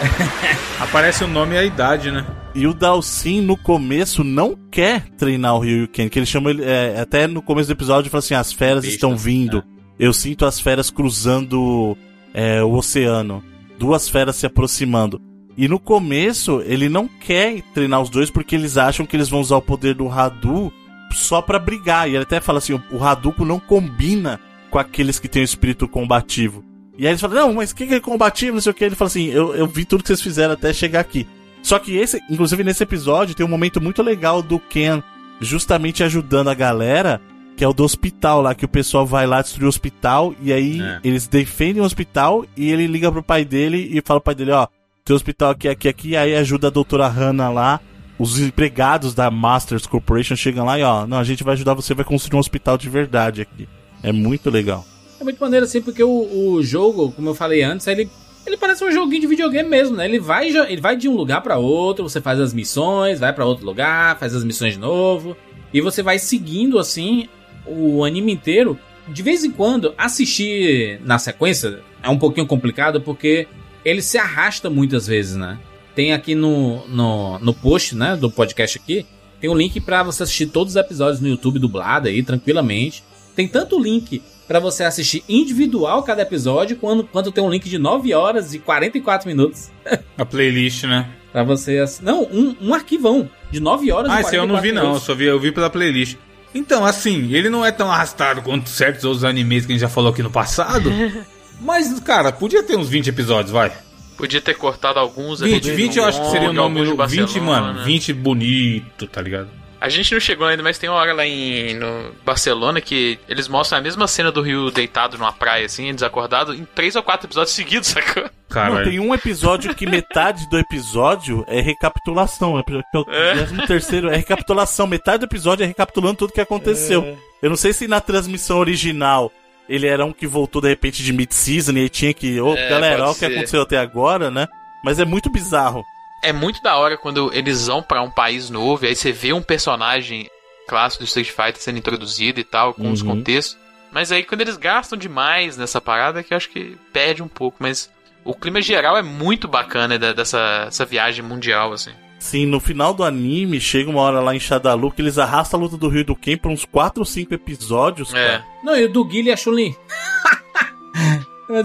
Aparece o nome e a idade, né? E o Dalsin, no começo, não quer treinar o Ryuken, que ele chama ele. é, até no começo do episódio, ele fala assim: as feras Bestas, estão vindo. Eu sinto as feras cruzando é, o oceano. Duas feras se aproximando. E no começo, ele não quer treinar os dois porque eles acham que eles vão usar o poder do Hadu só pra brigar. E ele até fala assim: o Hadouken não combina com aqueles que têm o espírito combativo. E aí eles falam: não, mas o que que é combativo? Não sei o que. Ele fala assim: eu, eu vi tudo que vocês fizeram até chegar aqui. Só que esse, inclusive nesse episódio, tem um momento muito legal do Ken justamente ajudando a galera, que é o do hospital lá, que o pessoal vai lá destruir o hospital, e aí É. eles defendem o hospital, e ele liga pro pai dele e fala pro pai dele, ó, tem hospital aqui, aqui, aqui, aí ajuda a doutora Hannah lá, os empregados da Masters Corporation chegam lá e ó, não, a gente vai ajudar você, vai construir um hospital de verdade aqui. É muito legal. É muito maneiro assim, porque o, o jogo, como eu falei antes, ele, ele parece um joguinho de videogame mesmo, né? Ele vai, ele vai de um lugar pra outro, você faz as missões, vai pra outro lugar, faz as missões de novo, e você vai seguindo assim o anime inteiro. De vez em quando, assistir na sequência é um pouquinho complicado porque ele se arrasta muitas vezes, né? Tem aqui no, no, no post, né, do podcast aqui, tem um link pra você assistir todos os episódios no YouTube dublado aí, tranquilamente. Tem tanto link pra você assistir individual cada episódio, quanto, quanto tem um link de 9 horas e 44 minutos A playlist, né? pra você... ass- Não, um, um arquivão de 9 horas Ah, e esse eu não vi, não. Eu minutos. só vi, eu vi pela playlist. Então, assim, ele não é tão arrastado quanto certos outros animes que a gente já falou aqui no passado. mas, cara, podia ter uns 20 episódios, vai. Podia ter cortado alguns ali 20, de 20 eu acho que seria o de 20, Barcelona. mano. 20 bonito, tá ligado? A gente não chegou ainda, mas tem uma hora lá em no Barcelona que eles mostram a mesma cena do Rio deitado numa praia, assim, desacordado, em três ou quatro episódios seguidos, sacou? Não, Caralho. tem um episódio que metade do episódio é recapitulação. É o É. terceiro é recapitulação. Metade do episódio é recapitulando tudo que aconteceu. Eu não sei se na transmissão original ele era um que voltou de repente de mid-season e tinha que. Ô, É, galera, olha o que aconteceu até agora, né? Mas é muito bizarro. É muito da hora quando eles vão pra um país novo e aí você vê um personagem clássico do Street Fighter sendo introduzido e tal, com os Uhum. contextos. Mas aí quando eles gastam demais nessa parada, é que eu acho que perde um pouco. Mas o clima geral é muito bacana dessa essa viagem mundial, assim. Sim, no final do anime, chega uma hora lá em Shadalu que eles arrastam a luta do Rio e do Ken por uns 4 ou 5 episódios, É. cara. Não, e o do Guilherme e a Chun-Li.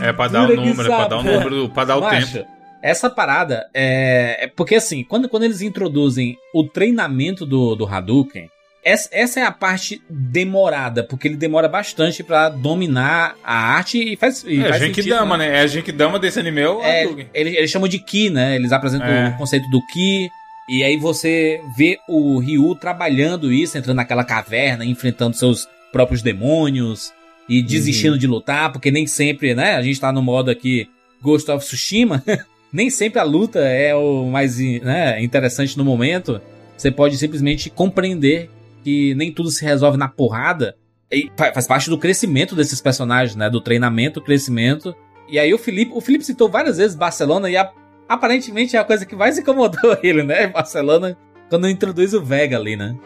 É pra dar o número, é pra dar o número, pra dar o tempo. Essa parada é. é porque assim, quando, quando eles introduzem o treinamento do, do Hadouken, essa, essa é a parte demorada, porque ele demora bastante pra dominar a arte e faz. E É faz Genkidama, sentido, né? É a Genkidama desse anime, é o É, Hadouken. eles, eles chamam de Ki, né? Eles apresentam É. o conceito do Ki. E aí você vê o Ryu trabalhando isso, entrando naquela caverna, enfrentando seus próprios demônios e desistindo de lutar, porque nem sempre, né? A gente tá no modo aqui Ghost of Tsushima, nem sempre a luta é o mais né, interessante no momento. Você pode simplesmente compreender que nem tudo se resolve na porrada. E fa- faz parte do crescimento desses personagens, né? Do treinamento, crescimento. E aí o Felipe, o Felipe citou várias vezes Barcelona e a- aparentemente é a coisa que mais incomodou ele, né? Barcelona, quando introduz o Vega ali, né?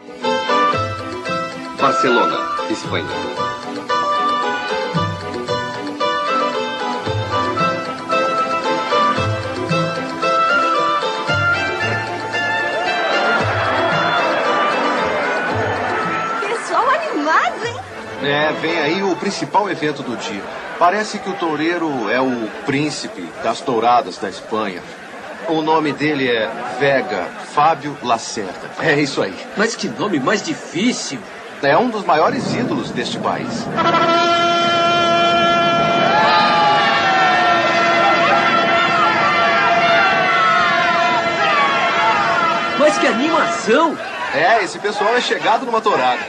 Barcelona, Espanha. É, vem aí o principal evento do dia. Parece que o toureiro é o príncipe das touradas da Espanha. O nome dele é Vega Fábio Lacerda. É isso aí. Mas que nome mais difícil. É um dos maiores ídolos deste país. Mas que animação! É, esse pessoal é chegado numa tourada.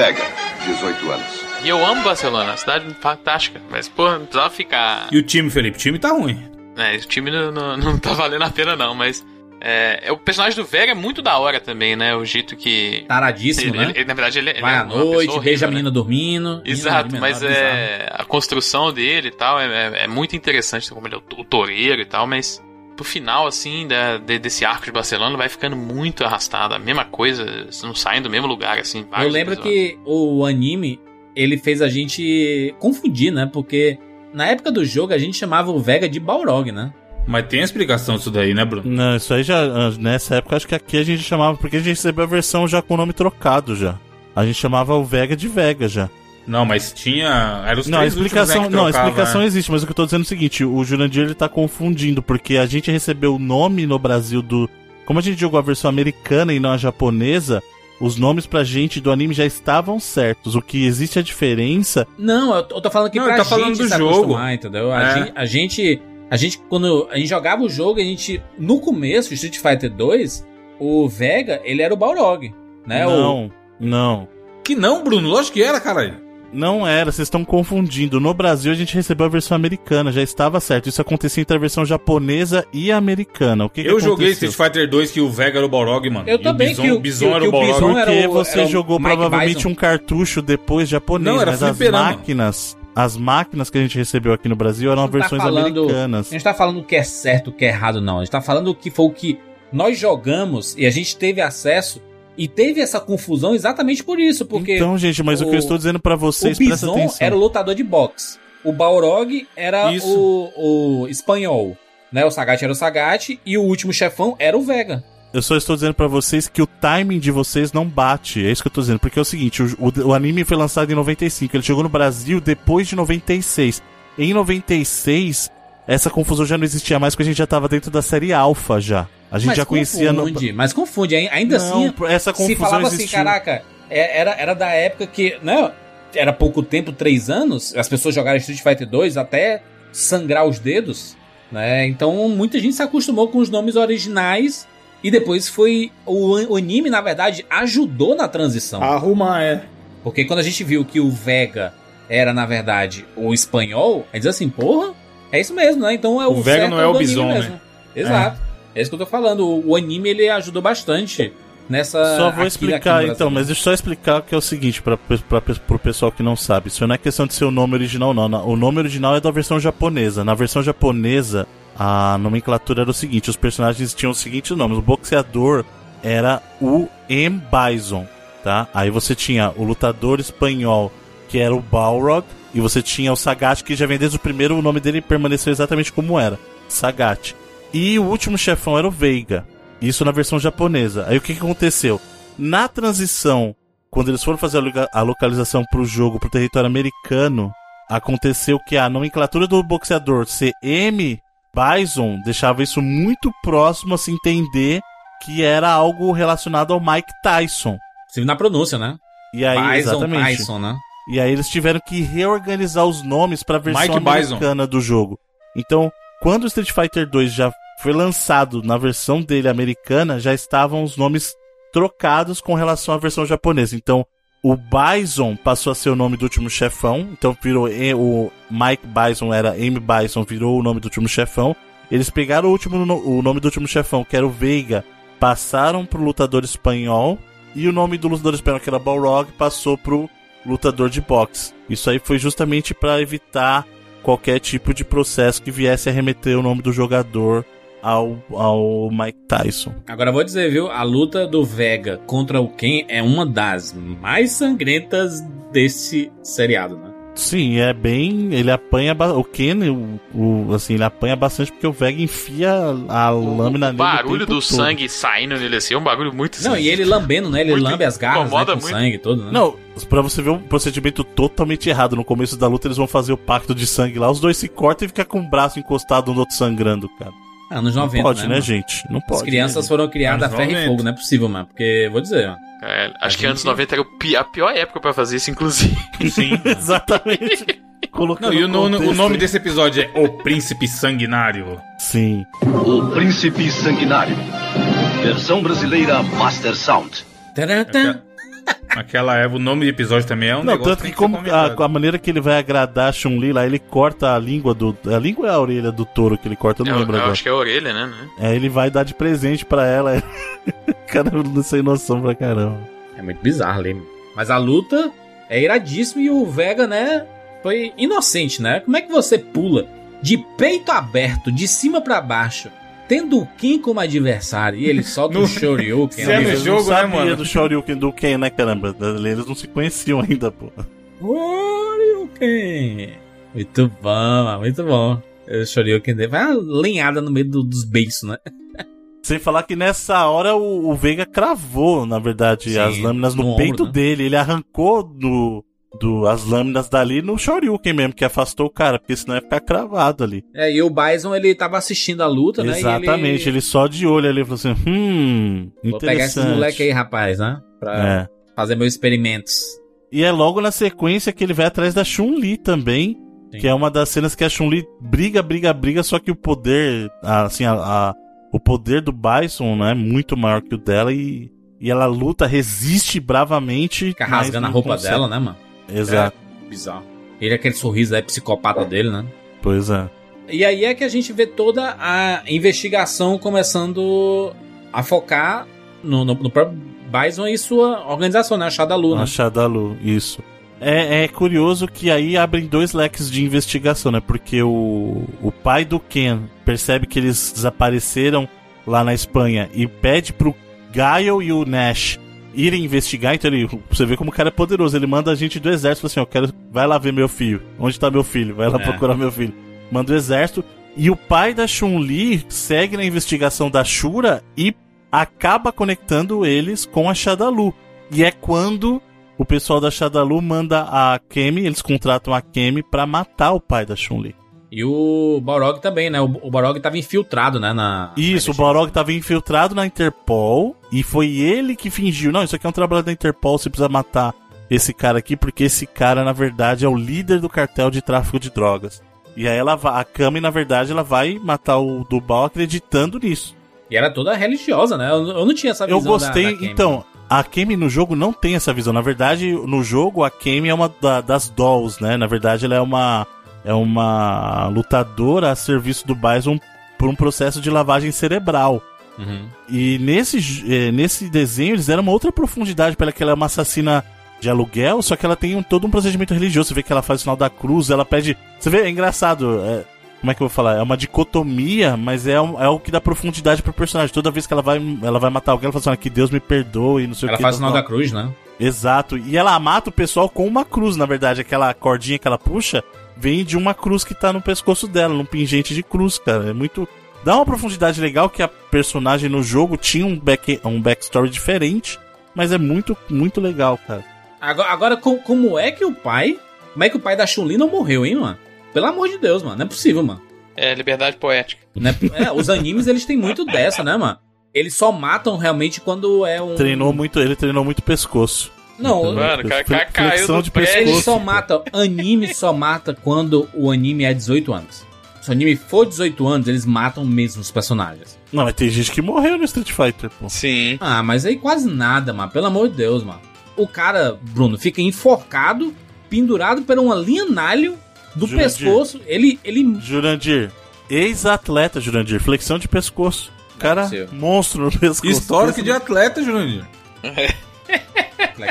Vega, 18 anos. E eu amo Barcelona, cidade fantástica. Mas, pô, não precisava ficar. E o time, Felipe? O time tá ruim. É, esse time não, não, não tá valendo a pena, não, mas. É, é, o personagem do Vega é muito da hora também, né? O jeito que. Taradíssimo, ele, né? ele- ele, na verdade, ele, ele Vai é à noite, beija a né? menina dormindo. Exato, menina mas é, a construção dele e tal é, é- é muito interessante, como ele é o, o toureiro e tal, mas pro final, assim, da- de- desse arco de Barcelona vai ficando muito arrastado. A mesma coisa, não saem do mesmo lugar, assim. Eu lembro episódios. que o anime, ele fez a gente confundir, né? Porque na época do jogo a gente chamava o Vega de Balrog, né? Mas tem a explicação disso daí, né, Bruno? Não, isso aí já. Nessa época, acho que aqui a gente chamava. Porque a gente recebeu a versão já com o nome trocado já. A gente chamava o Vega de Vega já. Não, mas tinha. Era os Não, a explicação, né, que não, a explicação né? existe, mas o que eu tô dizendo é o seguinte: o Jurandir ele tá confundindo, porque a gente recebeu o nome no Brasil do. Como a gente jogou a versão americana e não a japonesa, os nomes pra gente do anime já estavam certos. O que existe a diferença. Não, eu tô falando que Não, pra tá gente falando do se jogo. entendeu? A, É. gente, a gente. A gente, quando a gente jogava o jogo, a gente. No começo, Street Fighter 2, o Vega, ele era o Balrog. Né? não, O, não. Que não, Bruno? Lógico que era, caralho. Não era, vocês estão confundindo. No Brasil a gente recebeu a versão americana, já estava certo. Isso acontecia entre a versão japonesa e americana. O que, que eu joguei aconteceu? Street Fighter 2 que o Vega era o Balrog, mano. Eu E também, o Bison, que o- Bison que era que o Balrog. Era Porque o- você jogou provavelmente Bison. um cartucho depois japonês, Não, era mas as máquinas, as máquinas que a gente recebeu aqui no Brasil eram tá versões falando- americanas. A gente tá falando o que é certo, o que é errado, não. A gente tá falando o que foi o que nós jogamos e a gente teve acesso e teve essa confusão exatamente por isso, porque Então, gente, mas o, que eu estou dizendo pra vocês, o Bison atenção. era o lutador de boxe. O Balrog era o, o espanhol. Né? O Sagat era o Sagat e o último chefão era o Vega. Eu só estou dizendo pra vocês que o timing de vocês não bate. É isso que eu tô dizendo. Porque é o seguinte, o, o- o anime foi lançado em 95, ele chegou no Brasil depois de 96. Em 96, essa confusão já não existia mais, porque a gente já tava dentro da série Alpha já. A gente mas já conhecia... no- confunde, Mas confunde, ai- ainda Não, assim. essa se confusão falava assim, existiu. caraca, é- era, era da época que. Né, era pouco tempo, três anos, as pessoas jogaram Street Fighter 2 até sangrar os dedos. Né? Então muita gente se acostumou com os nomes originais. E depois foi. O, o anime, na verdade, ajudou na transição. Arrumar, é. Porque quando a gente viu que o Vega era, na verdade, o espanhol, a gente diz assim, porra, é isso mesmo, né? Então é o, O Vega não é o Bison, né? mesmo. Exato. É. isso que eu tô falando. O, o anime, ele ajudou bastante nessa... Só vou aqui- explicar aqui então, mas deixa eu só explicar que é o seguinte, pra, pra, pro pessoal que não sabe. Isso não é questão de ser o nome original, não. O nome original é da versão japonesa. Na versão japonesa, a nomenclatura era o seguinte: os personagens tinham os seguintes nomes. O boxeador era o M. Bison, tá? Aí você tinha o lutador espanhol, que era o Balrog, e você tinha o Sagat, que já vem desde o primeiro, o nome dele permaneceu exatamente como era: Sagat. E o último chefão era o Veiga. Isso na versão japonesa. Aí o que, que aconteceu? Na transição, quando eles foram fazer a loca- a localização pro jogo, pro território americano, aconteceu que a nomenclatura do boxeador ser M. Bison deixava isso muito próximo a se entender que era algo relacionado ao Mike Tyson. Você viu na pronúncia, né? E aí, Bison, exatamente. Tyson, né? E aí eles tiveram que reorganizar os nomes pra versão Mike Bison. americana do jogo. Então, quando o Street Fighter 2 já foi lançado na versão dele americana, já estavam os nomes trocados com relação à versão japonesa. Então, o Bison passou a ser o nome do último chefão. Então, virou o Mike Bison era M Bison, virou o nome do último chefão. Eles pegaram o, último, o nome do último chefão, que era o Veiga, passaram pro lutador espanhol. E o nome do lutador espanhol, que era Balrog, passou pro lutador de boxe. Isso aí foi justamente para evitar qualquer tipo de processo que viesse a remeter o nome do jogador ao, ao Mike Tyson. Agora vou dizer, viu? A luta do Vega contra o Ken é uma das mais sangrentas desse seriado, né? Sim, é bem. Ele apanha. O Ken, o, o- assim, ele apanha bastante porque o Vega enfia a lâmina O nele. barulho tempo do todo. sangue saindo nele assim é um bagulho muito Não, e ele lambendo, né? Ele Muito lambe as garras né, com muito. sangue todo, né? Não, pra você ver um procedimento totalmente errado. No começo da luta, eles vão fazer o pacto de sangue lá. Os dois se cortam e ficam com o braço encostado um no outro sangrando, cara. Anos Não 90, pode, né, mano? gente? Não pode. As crianças né, foram criadas a ferro e 90. fogo, não é possível, mano. Porque, vou dizer, mano. É, acho que gente- anos 90 era a pior época pra fazer isso, inclusive. Sim. Exatamente. Colocando Não, e o, no- o nome desse episódio é O Príncipe Sanguinário. Sim. O Príncipe Sanguinário. Versão brasileira Master Sound. Tarantam. Aquela é o nome do episódio também é um Não, negócio tanto que tem como a, a maneira que ele vai agradar a Chun-Li lá, ele corta a língua do. A língua é a orelha do touro que ele corta, eu não Eu, lembro eu agora. acho que é a orelha, né? né? É, ele vai dar de presente pra ela. Cara, não sem noção pra caramba. É muito bizarro ali. mano. Mas a luta é iradíssima e o Vega, né? Foi inocente, né? Como é que você pula de peito aberto, de cima pra baixo, tendo o Ken como adversário e ele solta No- um Shoryuken? Se é no Eles jogo, não né, mano? do Shoryuken do Ken, né, caramba? Eles não se conheciam ainda, pô. Shoryuken! Muito bom, muito bom. O Shoryuken dele vai uma lenhada no meio do- dos beiços, né? Sem falar que nessa hora o, o Veiga cravou, na verdade, Sim, as lâminas no, no ombro, peito né? dele. Ele arrancou do, do, as lâminas dali no Shoryuken mesmo, que afastou o cara, porque senão ia ficar cravado ali. É, e o Bison, ele tava assistindo a luta, né? e Exatamente, ele... só de olho ali falou assim: hum, Vou pegar esses moleque aí, rapaz, né? Pra É. fazer meus experimentos. E é logo na sequência que ele vai atrás da Chun-Li também. Sim. Que é uma das cenas que a Chun-Li briga, briga, briga, só que o poder, assim, a, a- o poder do Bison né, é muito maior que o dela e, e ela luta, resiste bravamente. Fica rasgando a roupa consegue. dela, né, mano? Exato, Bizarro. Ele é aquele sorriso aí psicopata dele, né? pois é. E aí é que a gente vê toda a investigação começando a focar no, no, no próprio Bison e sua organização, né? A Shadalu, né? A Shadalu, isso. É, é curioso que aí abrem dois leques de investigação, né? Porque o, o pai do Ken percebe que eles desapareceram lá na Espanha e pede pro Gaio e o Nash irem investigar. Então ele, você vê como o cara é poderoso. Ele manda a gente do exército assim: ó, quero, vai lá ver meu filho. Onde tá meu filho? Vai lá É. procurar meu filho. Manda o exército. E o pai da Chun-Li segue na investigação da Shura e acaba conectando eles com a Shadalu. E é quando o pessoal da Shadalu manda a Kemi, eles contratam a Kemi pra matar o pai da Chun-Li. E o Balrog também, né? O, o Balrog tava infiltrado, né? Na, Isso, o na Balrog tava infiltrado na Interpol e foi ele que fingiu. Não, isso aqui é um trabalho da Interpol, você precisa matar esse cara aqui, porque esse cara, na verdade, é o líder do cartel de tráfico de drogas. E aí ela vai, a Kami, na verdade, ela vai matar o Dubal acreditando nisso. E era toda religiosa, né? Eu, eu não tinha essa visão Eu gostei, da, da então, a Kemi no jogo não tem essa visão. Na verdade, no jogo a Kemi é uma da- das dolls, né? Na verdade, ela é uma é uma lutadora a serviço do Bison por um processo de lavagem cerebral. Uhum. E nesse, eh, nesse desenho eles deram uma outra profundidade para que ela é uma assassina de aluguel, só que ela tem um- todo um procedimento religioso. Você vê que ela faz o sinal da cruz, ela pede. Você vê, é engraçado. é- como é que eu vou falar? É uma dicotomia, mas é, um- é o que dá profundidade pro personagem. Toda vez que ela vai, ela vai matar alguém, ela fala assim: "Ah, que Deus me perdoe, não sei o Ela que. faz o sinal da cruz, né? Exato. E ela mata o pessoal com uma cruz, na verdade. Aquela cordinha que ela puxa vem de uma cruz que tá no pescoço dela, num pingente de cruz, cara. É muito. Dá uma profundidade legal que a personagem no jogo tinha um, back, um backstory diferente, mas é muito, muito legal, cara. Agora, agora com- como é que o pai. Como é que o pai da Chun-Li não morreu, hein, mano? Pelo amor de Deus, mano. Não é possível, mano. É, liberdade poética. Não é- é, os animes, eles têm muito dessa, né, mano? Eles só matam realmente quando é um. Treinou muito, ele treinou muito pescoço. Não, Mano, o cara, cara caiu Flexão do de pescoço. Eles só matam. Anime só mata quando o anime é 18 anos. Se o anime for 18 anos, eles matam mesmo os personagens. Não, mas tem gente que morreu no Street Fighter, pô. Sim. Ah, mas aí quase nada, mano. Pelo amor de Deus, mano. O cara, Bruno, fica enforcado, pendurado por uma linha nalho do Jurandir. pescoço. Ele. ele Jurandir, ex-atleta, Jurandir, flexão de pescoço. Cara, monstro no pescoço. Histórico de atleta, Jurandir.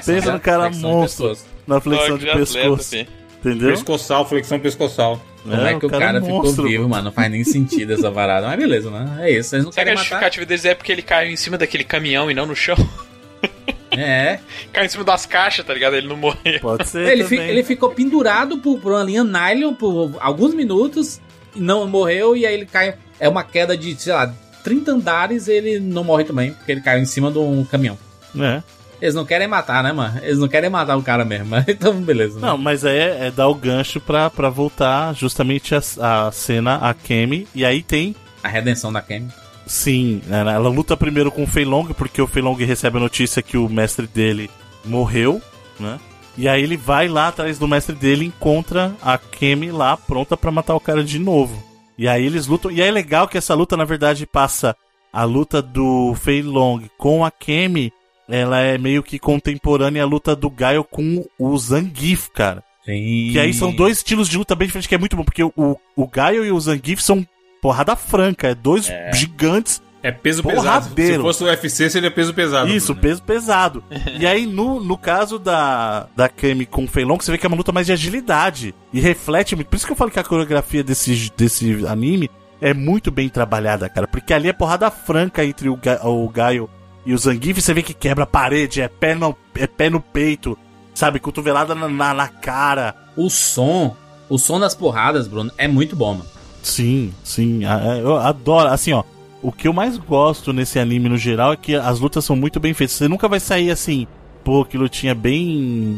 Pensa no cara flexão de monstro pescoço. na flexão de atleta, pescoço. fi. Entendeu? Pescoçal, flexão pescoçal. Como é, que o cara, é ficou monstro, vivo, mano? Não faz nem sentido essa parada. Mas beleza, né? É isso. Eles não Será que a justificativa deles é porque ele caiu em cima daquele caminhão e não no chão? É. caiu em cima das caixas, tá ligado? Ele não morreu. Pode ser Ele, fi- ele ficou pendurado por, por uma linha nylon por alguns minutos, e não morreu, e aí ele cai. É uma queda de, sei lá, 30 andares ele não morre também, porque ele caiu em cima de um caminhão. É. Eles não querem matar, né, mano? Eles não querem matar o cara mesmo. mas Então, beleza. né? Não, mas aí é, é dar o gancho pra, pra voltar justamente a, a cena, a Kemi. E aí tem, A redenção da Kemi. sim, né, ela luta primeiro com o Fei Long, porque o Fei Long recebe a notícia que o mestre dele morreu, né? E aí ele vai lá atrás do mestre dele e encontra a Kemi lá pronta pra matar o cara de novo. E aí eles lutam. E aí é legal que essa luta, na verdade, passa a luta do Fei Long com a Kemi. Ela é meio que contemporânea à luta do Gaio com o Zangief, cara. Sim. Que aí são dois estilos de luta bem diferentes, que é muito bom, porque o, o Gaio e o Zangief são porrada franca, é dois gigantes. É peso pesado. Se Porradeiro. fosse o UFC, seria peso pesado. Isso, peso pesado. e aí, no, no caso da, da Kami com o Fei Long, você vê que é uma luta mais de agilidade. E reflete muito. Por isso que eu falo que a coreografia desse, desse anime é muito bem trabalhada, cara. Porque ali é porrada franca entre o, Ga- o Gaio e o Zangief. Você vê que quebra a parede, é pé no, é pé no peito, sabe? Cotovelada na, na, na cara. O som, o som das porradas, Bruno, é muito bom, mano. Sim, sim. a- a- Eu adoro. Assim, ó. O que eu mais gosto nesse anime no geral é que as lutas são muito bem feitas. Você nunca vai sair assim, pô, que lutinha bem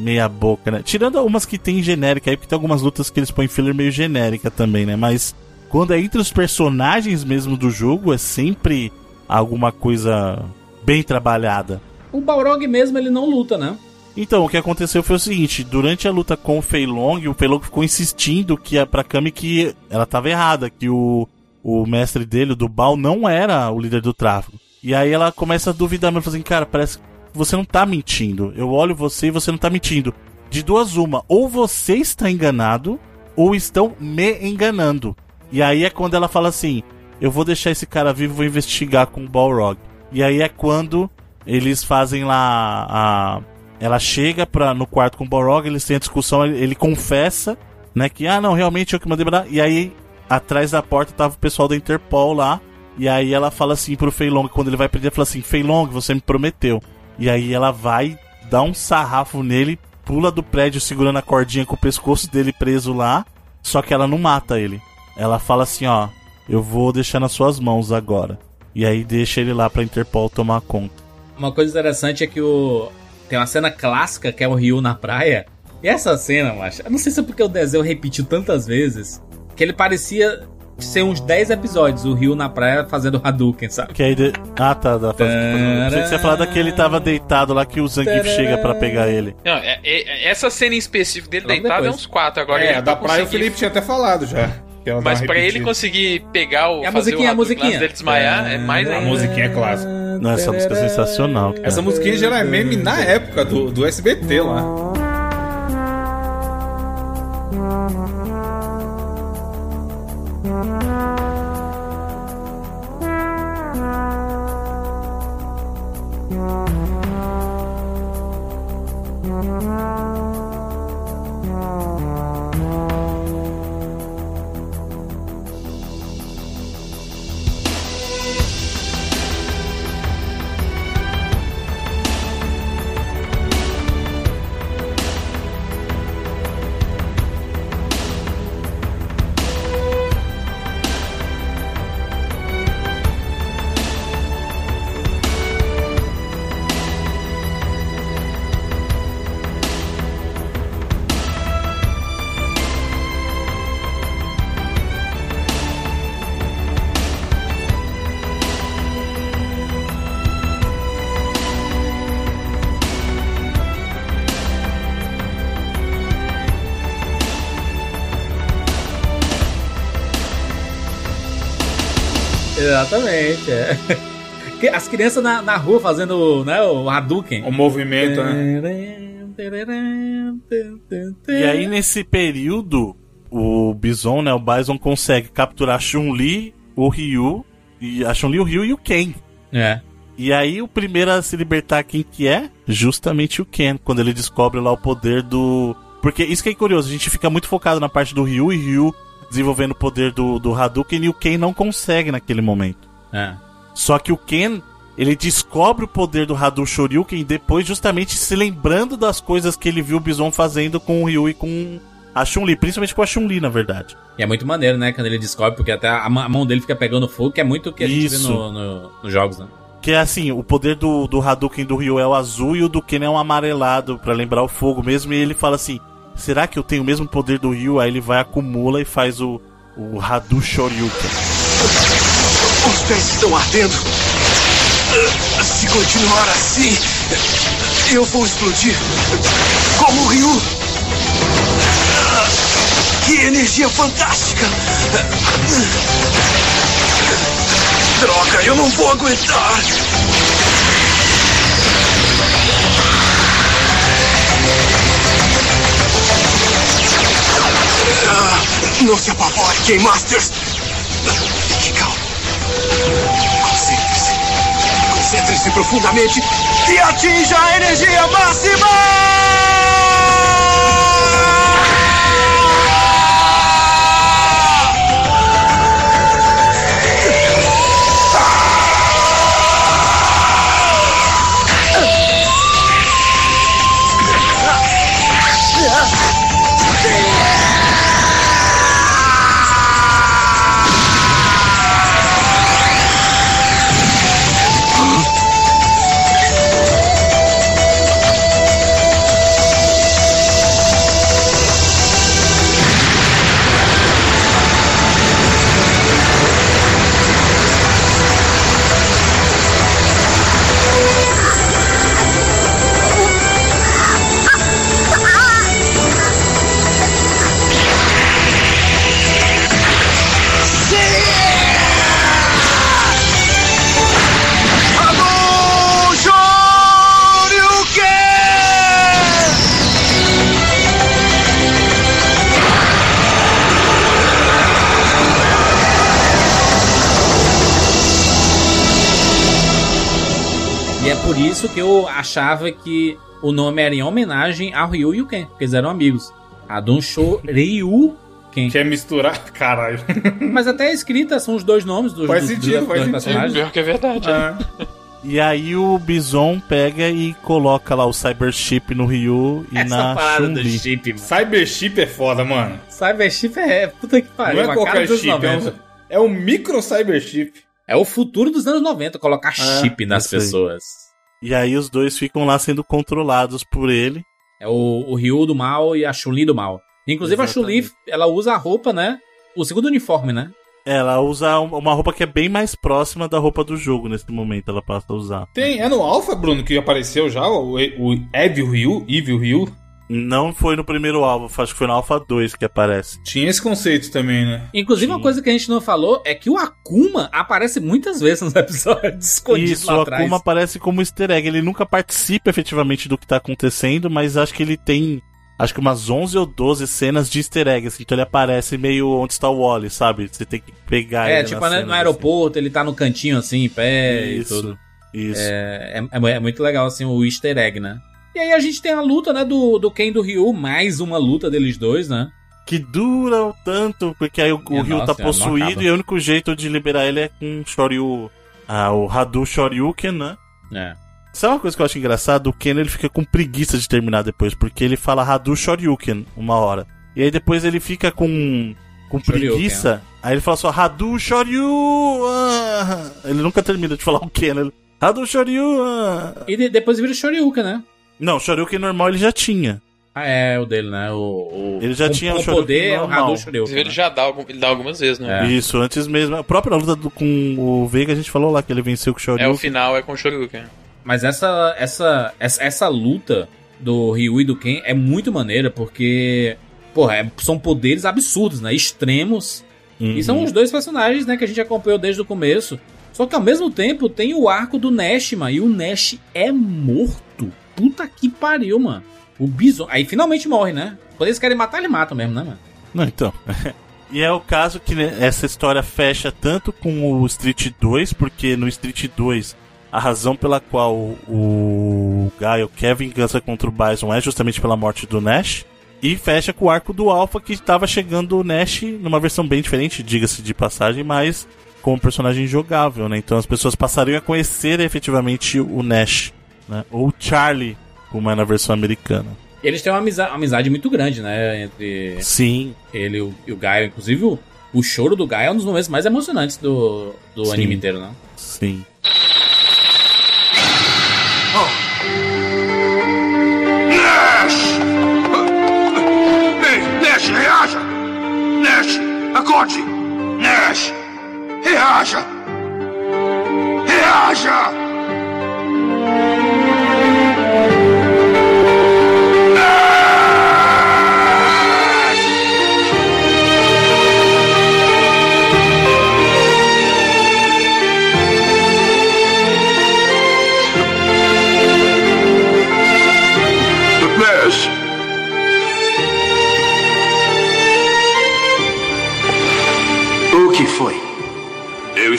meia boca, né? Tirando algumas que tem genérica aí, porque tem algumas lutas que eles põem filler meio genérica também, né? Mas quando é entre os personagens mesmo do jogo, é sempre alguma coisa bem trabalhada. O Balrog mesmo, ele não luta, né? Então, o que aconteceu foi o seguinte, durante a luta com o Fei Long, o Fei Long ficou insistindo que a pra Kami que ela tava errada, que o, o mestre dele, o do Baal, não era o líder do tráfico. E aí ela começa a duvidar, mas assim, cara, parece que você não tá mentindo. Eu olho você e você não tá mentindo. De duas uma, ou você está enganado, ou estão me enganando. E aí é quando ela fala assim, eu vou deixar esse cara vivo, vou investigar com o Balrog. E aí é quando eles fazem lá a ela chega pra, no quarto com o Balrog, eles têm a discussão, ele, ele confessa, né, que, ah, não, realmente eu que mandei mandar. E aí, atrás da porta tava o pessoal da Interpol lá, e aí ela fala assim pro Feilong, quando ele vai prender, fala assim, Feilong, você me prometeu. E aí ela vai, dá um sarrafo nele, pula do prédio segurando a cordinha com o pescoço dele preso lá, só que ela não mata ele. Ela fala assim, ó, eu vou deixar nas suas mãos agora. E aí deixa ele lá pra Interpol tomar conta. Uma coisa interessante é que o tem uma cena clássica que é o Ryu na praia. E essa cena, macho, eu não sei se é porque o desenho repetiu tantas vezes que ele parecia ser uns 10 episódios, o Ryu na praia fazendo Hadouken, sabe? Que aí de... Ah, tá. tá faz... Achei que você ia falar daquele tava deitado lá que o Zangief chega pra pegar ele. Não, é- é- essa cena em específico dele Logo deitado é depois. uns quatro. Agora É, ele da não praia o Felipe tinha até falado já. Mas pra ele conseguir pegar o. É a fazer musiquinha, o a musiquinha. dele desmaiar, é mais A ainda. musiquinha é clássica. Não, essa música é sensacional. Cara. Essa musiquinha já era meme na época do, do SBT lá. Exatamente, é. Que As crianças na, na rua fazendo né, o Hadouken. O movimento, né? E aí, nesse período, o Bison, né, o Bison consegue capturar a Chun-Li, o Ryu, e a Chun-Li, o Ryu e o Ken. É. E aí, o primeiro a se libertar, quem que é? Justamente o Ken, quando ele descobre lá o poder do... Porque isso que é curioso, a gente fica muito focado na parte do Ryu, e Ryu desenvolvendo o poder do, do Hadouken e o Ken não consegue naquele momento. É. Só que o Ken, ele descobre o poder do Hadou Shoryuken depois justamente se lembrando das coisas que ele viu o Bison fazendo com o Ryu e com a Chun-Li, principalmente com a Chun-Li, na verdade. E é muito maneiro, né? Quando ele descobre, porque até a mão dele fica pegando fogo, que é muito o que a gente Isso. vê no, no- nos jogos, né? Que é assim, o poder do, do Hadouken do Ryu é o azul e o do Ken é um amarelado, pra lembrar o fogo mesmo. E ele fala assim: será que eu tenho o mesmo poder do Ryu? Aí ele vai, acumula e faz o, o Hadou Shoryuken. Os pés estão ardendo. Se continuar assim, eu vou explodir. Como o Ryu. Que energia fantástica! Droga, eu não vou aguentar! Ah, não se apavore, Game Masters! Fique calmo. Concentre-se. Concentre-se profundamente e atinja a energia máxima! Achava que o nome era em homenagem ao Ryu e o Ken, porque eles eram amigos. Adun Sho Ryu Ken. Quer misturar? Caralho. Mas até a escrita são os dois nomes dos, Faz dos- sentido, dos faz dois sentido. personagens. Pior que é verdade. é. Ah, E aí o Bison pega e coloca lá o Cyber Chip no Ryu e Essa na parada do Chun-Li. chip, mano. Cyberchip é foda, mano. Cyberchip é puta que pariu. Não é a cara qualquer dos chip, anos é 90. um, é um micro Cyberchip. É o futuro dos anos 90, colocar chip nas isso aí. E aí os dois ficam lá sendo controlados por ele. É o, o Ryu do mal e a Chun-Li do mal. Inclusive a Chun-Li, ela usa a roupa, né? O segundo uniforme, né? Ela usa um- uma roupa que é bem mais próxima da roupa do jogo nesse momento, ela passa a usar. Tem, é no Alpha, Bruno, que apareceu já o, o Evil Ryu, Evil Ryu. Não foi no primeiro alvo, acho que foi no Alpha 2 que aparece. Tinha esse conceito também, né? Inclusive, uma coisa que a gente não falou é que o Akuma aparece muitas vezes nos episódios, escondido Isso, lá o atrás. Akuma aparece como easter egg. Ele nunca participa efetivamente do que tá acontecendo, mas acho que ele tem. Acho que umas 11 ou 12 cenas de easter egg, assim, então ele aparece meio onde está o Wally, sabe? Você tem que pegar É, ele. tipo, nas né, no aeroporto, ele tá no cantinho assim, em pé Isso, e tudo. Isso. É, é, é muito legal, assim, o easter egg, né? E aí a gente tem a luta, né, do, do Ken do Ryu, mais uma luta deles dois, né? Que dura o tanto, porque aí o, o É, Ryu tá não possuído e o único jeito de liberar ele é com o Shoryu. Ah, o Hadou Shoryuken, né? É. Sabe uma coisa que eu acho engraçado? O Ken ele fica com preguiça de terminar depois, porque ele fala Hadou Shoryuken uma hora. E aí depois ele fica com, com Shoryuken. preguiça. Aí ele fala só Hadou Shoryu. ah." Ele nunca termina de falar o Ken. Ele, Hadou Shoryu. ah." E de- depois vira o Shoryuken, né? Não, Shoryuken normal ele já tinha. Ah, é, o dele, né? O, o- Ele já com- tinha com o Shoryuken poder, é o normal. Hadou Shoryuken. Inclusive, ele né? já dá, algum- ele dá algumas vezes, né? É. Isso, antes mesmo. A própria luta do- com o Veiga a gente falou lá que ele venceu com o É, Shoryuken. o final é com o Shoryuken. Mas essa, essa, essa, essa luta do Ryu e do Ken é muito maneira, porque, porra, é- são poderes absurdos, né? Extremos. Uhum. E são os dois personagens, né, que a gente acompanhou desde o começo. Só que ao mesmo tempo tem o arco do Nashima, e o Nash é morto. Puta que pariu, mano. O Bison. Aí finalmente morre, né? Quando eles querem matar, ele matam mesmo, né, mano? Não, então. e é o caso que né, essa história fecha tanto com o Street 2, porque no Street 2 a razão pela qual o Gaio quer vingança contra o Bison é justamente pela morte do Nash. E fecha com o arco do Alpha que estava chegando o Nash numa versão bem diferente, diga-se de passagem, mas com um personagem jogável, né? Então as pessoas passariam a conhecer efetivamente o Nash, né? Ou Charlie, como é na versão americana. Eles têm uma amizade, uma amizade muito grande, né? Entre Sim. ele e o, e o Gaio. Inclusive, o, o choro do Gaio é um dos momentos mais emocionantes do, do Sim. anime inteiro, né? Sim. Nash! Ei, Nash, reaja! Nash, acorde! Nash, reaja! Reaja!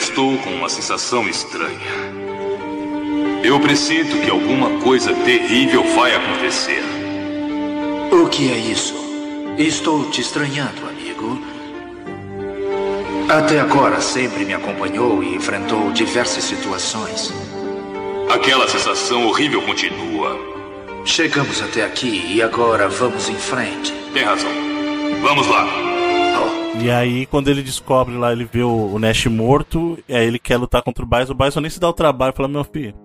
Estou com uma sensação estranha. Eu presinto que alguma coisa terrível vai acontecer. O que é isso? Estou te estranhando, amigo. Até agora sempre me acompanhou e enfrentou diversas situações. Aquela sensação horrível continua. Chegamos até aqui e agora vamos em frente. Tem razão. Vamos lá. E aí, quando ele descobre lá, ele vê o, o Nash morto, e aí ele quer lutar contra o Bison. O Bison nem se dá o trabalho e fala: Meu filho,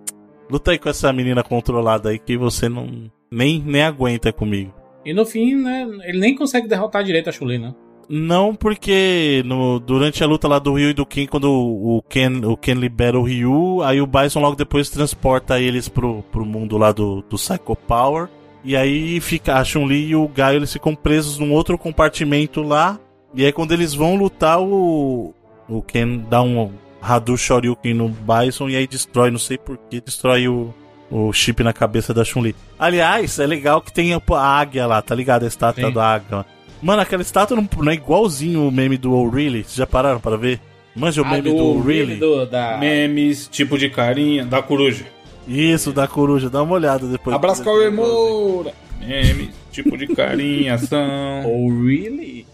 luta aí com essa menina controlada aí que você não. Nem, nem aguenta comigo. E no fim, né? Ele nem consegue derrotar direito a Chun-Li, né? Não, porque no, durante a luta lá do Ryu e do Ken, quando o, o Ken, o Ken libera o Ryu, aí o Bison logo depois transporta eles pro, pro mundo lá do, do Psycho Power. E aí fica a Chun-Li e o Gaio eles ficam presos num outro compartimento lá. E aí quando eles vão lutar, o, o Ken dá um Hadou Shoryuken no Bison e aí destrói, não sei porquê, destrói o, o chip na cabeça da Chun-Li. Aliás, é legal que tem a, a águia lá, tá ligado? A estátua Sim. da águia. Mano, aquela estátua não, não é igualzinho o meme do Really. Vocês já pararam para ver? Manja o Ah, meme do, Really? do- da... Memes, tipo de carinha, da coruja. Isso, da coruja. Dá uma olhada depois. Abraço Cauê Moura. Memes, tipo de carinha, ação. Oh, really?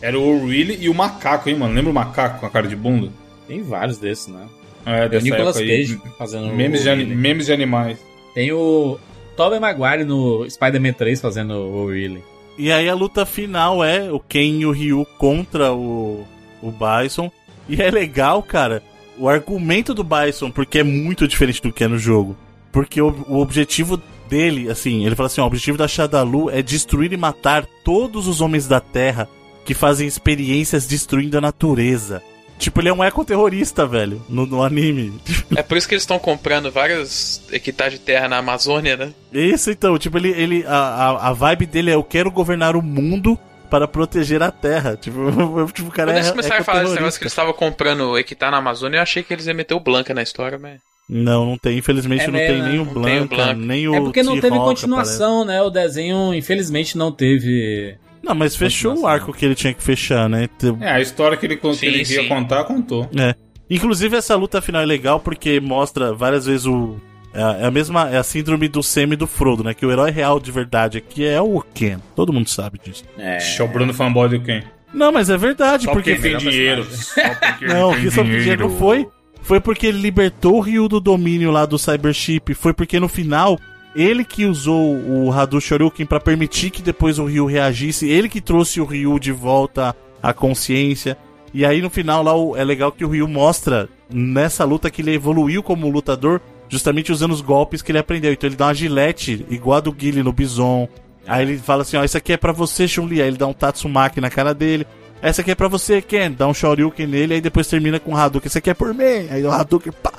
Era o O'Reilly e o macaco, hein, mano? Lembra o macaco com a cara de bunda? Tem vários desses, né? É, o dessa Nicolas época aí. Cage fazendo Memes o de, memes de animais. Tem o Tobey Maguire no Spider-Man 3 fazendo o O'Reilly. E aí a luta final é o Ken e o Ryu contra o, o Bison. E é legal, cara, o argumento do Bison, porque é muito diferente do que é no jogo. Porque o, o objetivo dele, assim, ele fala assim: ó, o objetivo da Shadalu é destruir e matar todos os homens da Terra que fazem experiências destruindo a natureza. Tipo, ele é um ecoterrorista, velho, no, no anime. É por isso que eles estão comprando vários hectares de terra na Amazônia, né? Isso então, tipo, ele, ele a, a, a vibe dele é eu quero governar o mundo para proteger a Terra. Tipo, tipo o cara Quando é, eles começaram a falar desse negócio que eles estavam comprando hectare na Amazônia, eu achei que eles iam meter o Blanca na história, mas. Não, não tem. Infelizmente É não mesmo, tem né? nem o Não tem o Blanca, Blanca. nem o É porque não teve continuação, né? O desenho, infelizmente, não teve. Não, mas fechou o arco que ele tinha que fechar, né? É, a história que ele, que Sim, ele ia contar, contou. É. Inclusive essa luta final é legal porque mostra várias vezes o é a- é a mesma é a síndrome do Sam e do Frodo, né? Que o herói real de verdade aqui é o Ken. Todo mundo sabe disso. É. É o Bruno fanboy do quem? Não, mas é verdade, Só porque porque tem dinheiro. Só porque Não, tem que só porque dinheiro. não foi. Foi porque ele libertou o Ryu do domínio lá do Cybership. Foi porque no final, ele que usou o Hadou Shoryuken pra permitir que depois o Ryu reagisse. Ele que trouxe o Ryu de volta à consciência. E aí no final lá é legal que o Ryu mostra nessa luta que ele evoluiu como lutador. Justamente usando os golpes que ele aprendeu. Então ele dá uma gilete igual a do Guile no Bison. Aí ele fala assim: Ó, isso aqui é pra você, Chun-Li. Aí ele dá um Tatsumaki na cara dele. Essa aqui é pra você, Ken. Dá um Shoryuken nele, aí depois termina com o Hadouken. Esse aqui é por mim. Aí o Hadouken, pá.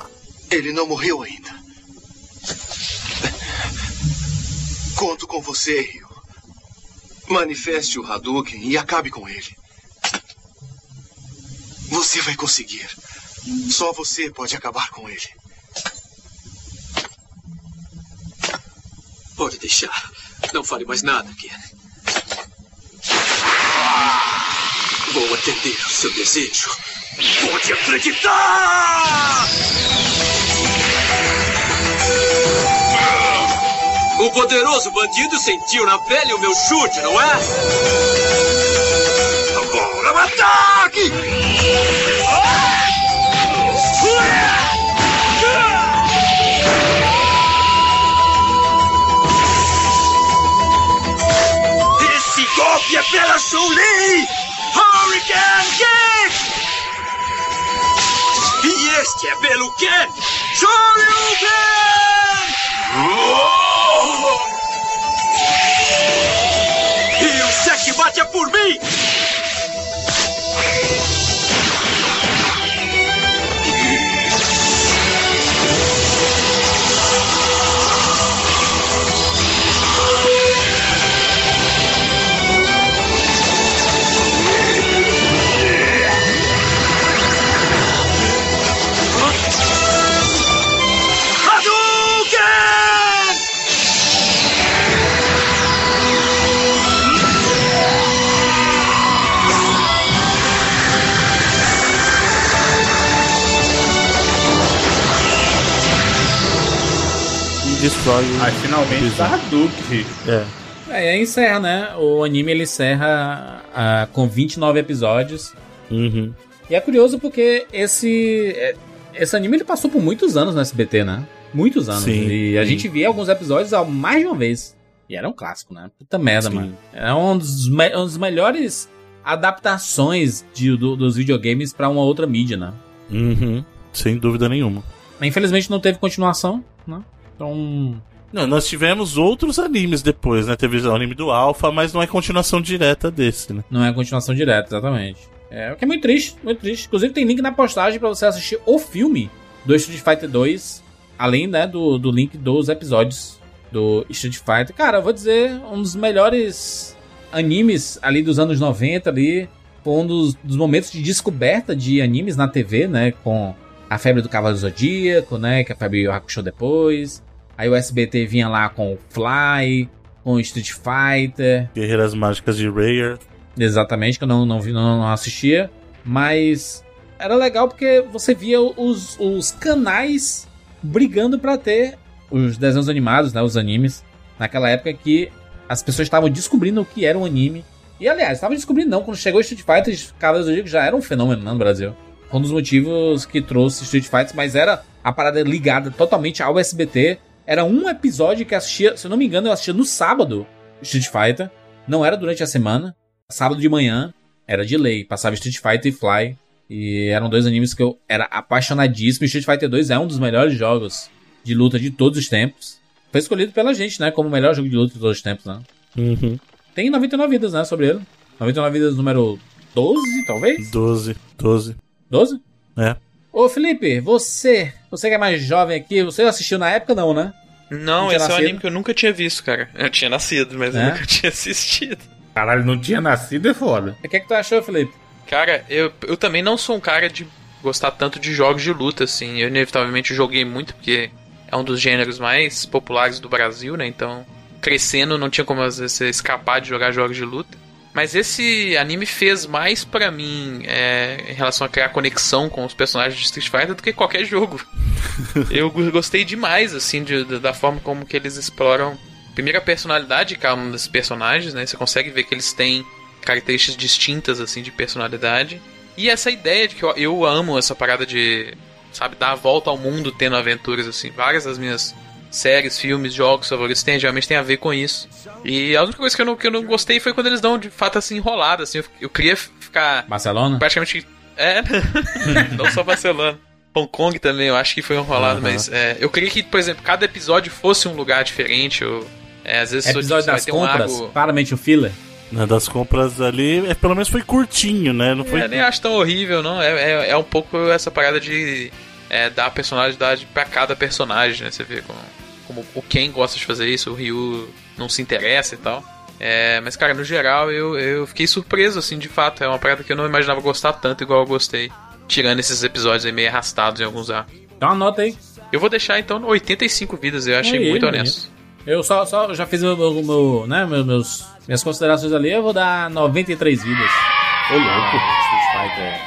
Ele não morreu ainda. Conto com você, Ryu. Manifeste o Hadouken e acabe com ele. Você vai conseguir. Só você pode acabar com ele. Pode deixar. Não fale mais nada, Ken. Vou atender ao seu desejo. Pode acreditar! O poderoso bandido sentiu na pele o meu chute, não é? Agora o ataque! Esse golpe é pela Chun-Li! Hurricane Kick! E este é pelo Ken! Shoryuken! E o checkmate é por mim! E destrói o. Aí finalmente episódio. tá Hadouken. É. É, e aí encerra, né? O anime ele encerra ah, com 29 episódios. Uhum. E é curioso porque esse é, esse anime ele passou por muitos anos no SBT, né? Muitos anos. Sim, e a sim. gente via alguns episódios há mais de uma vez. E era um clássico, né? Puta merda, Sim. mano. É um dos, me- um dos melhores adaptações de- do- dos videogames pra uma outra mídia, né? Uhum. Sem dúvida nenhuma. Infelizmente não teve continuação, né? Então. Não, nós tivemos outros animes depois, né? Teve o anime do Alpha, mas não é continuação direta desse, né? Não é continuação direta, exatamente. É o que é muito triste, muito triste. Inclusive tem link na postagem pra você assistir o filme do Street Fighter 2, além, né, do, do link dos episódios do Street Fighter. Cara, eu vou dizer, um dos melhores animes ali dos anos 90 ali. Foi um dos, dos momentos de descoberta de animes na TV, né? Com a febre do Cavalo Zodíaco, né? Que a febre do Hakusho depois. Aí o SBT vinha lá com o Fly, com o Street Fighter. Guerreiras Mágicas de Rare. Exatamente, que eu não, não, vi, não, não assistia. Mas era legal porque você via os, os canais brigando pra ter os desenhos animados, né? Os animes. Naquela época que as pessoas estavam descobrindo o que era um anime. E aliás, estavam descobrindo não. Quando chegou Street Fighter, Cavaleiros do Zodíaco já era um fenômeno né, no Brasil. Um dos motivos que trouxe Street Fighter, mas era a parada ligada totalmente ao SBT. Era um episódio que assistia, se eu não me engano, eu assistia no sábado Street Fighter. Não era durante a semana. Sábado de manhã, era de lei. Passava Street Fighter e Fly. E eram dois animes que eu era apaixonadíssimo. Street Fighter 2 é um dos melhores jogos de luta de todos os tempos. Foi escolhido pela gente, né? Como o melhor jogo de luta de todos os tempos, né? Uhum. Tem 99 vidas, né? Sobre ele. 99 vidas número 12, talvez? 12. 12. 12? É. Ô, Felipe, você, você que é mais jovem aqui, você assistiu na época, não, né? Não, tinha esse é um nascido? anime que eu nunca tinha visto, cara. Eu tinha nascido, mas eu É? nunca tinha assistido. Caralho, não tinha nascido é foda. O que é que tu achou, Felipe? Cara, eu, eu também não sou um cara de gostar tanto de jogos de luta, assim. Eu inevitavelmente joguei muito, porque é um dos gêneros mais populares do Brasil, né? Então, crescendo, não tinha como às vezes você escapar de jogar jogos de luta. Mas esse anime fez mais pra mim é, em relação a criar conexão com os personagens de Street Fighter do que qualquer jogo. eu go- gostei demais, assim, de- de- da forma como que eles exploram. Primeiro a personalidade de cada um dos personagens, né? Você consegue ver que eles têm características distintas, assim, de personalidade. E essa ideia de que eu, eu amo essa parada de, sabe, dar a volta ao mundo tendo aventuras, assim. Várias das minhas séries, filmes, jogos favoritos tem, geralmente tem a ver com isso. E a única coisa que eu não, que eu não gostei foi quando eles dão de fato assim enrolada, assim. Eu, eu queria ficar Barcelona? praticamente. É, não só Barcelona. Hong Kong também, eu acho que foi enrolado, Aham. mas é, eu queria que, por exemplo, cada episódio fosse um lugar diferente. Ou, é, às vezes só- Episódio você vai das ter um compras, arco- claramente o filler. Né, das compras ali, é, pelo menos foi curtinho, né? Não foi. É, nem acho tão horrível, não. É, é, é um pouco essa parada de é, dar personalidade pra cada personagem, né? Você vê como, como o Ken gosta de fazer isso, o Ryu não se interessa e tal. É, mas, cara, no geral, eu, eu fiquei surpreso, assim, de fato. É uma parada que eu não imaginava gostar tanto igual eu gostei. Tirando esses episódios aí meio arrastados em alguns arcos. Então anota aí. Eu vou deixar, então, 85 vidas. Eu achei Aí, muito aí. honesto. Eu só, só já fiz meu, meu, meu, né, meu- meus, minhas considerações ali, eu vou dar 93 vidas. Ô, louco. Street Fighter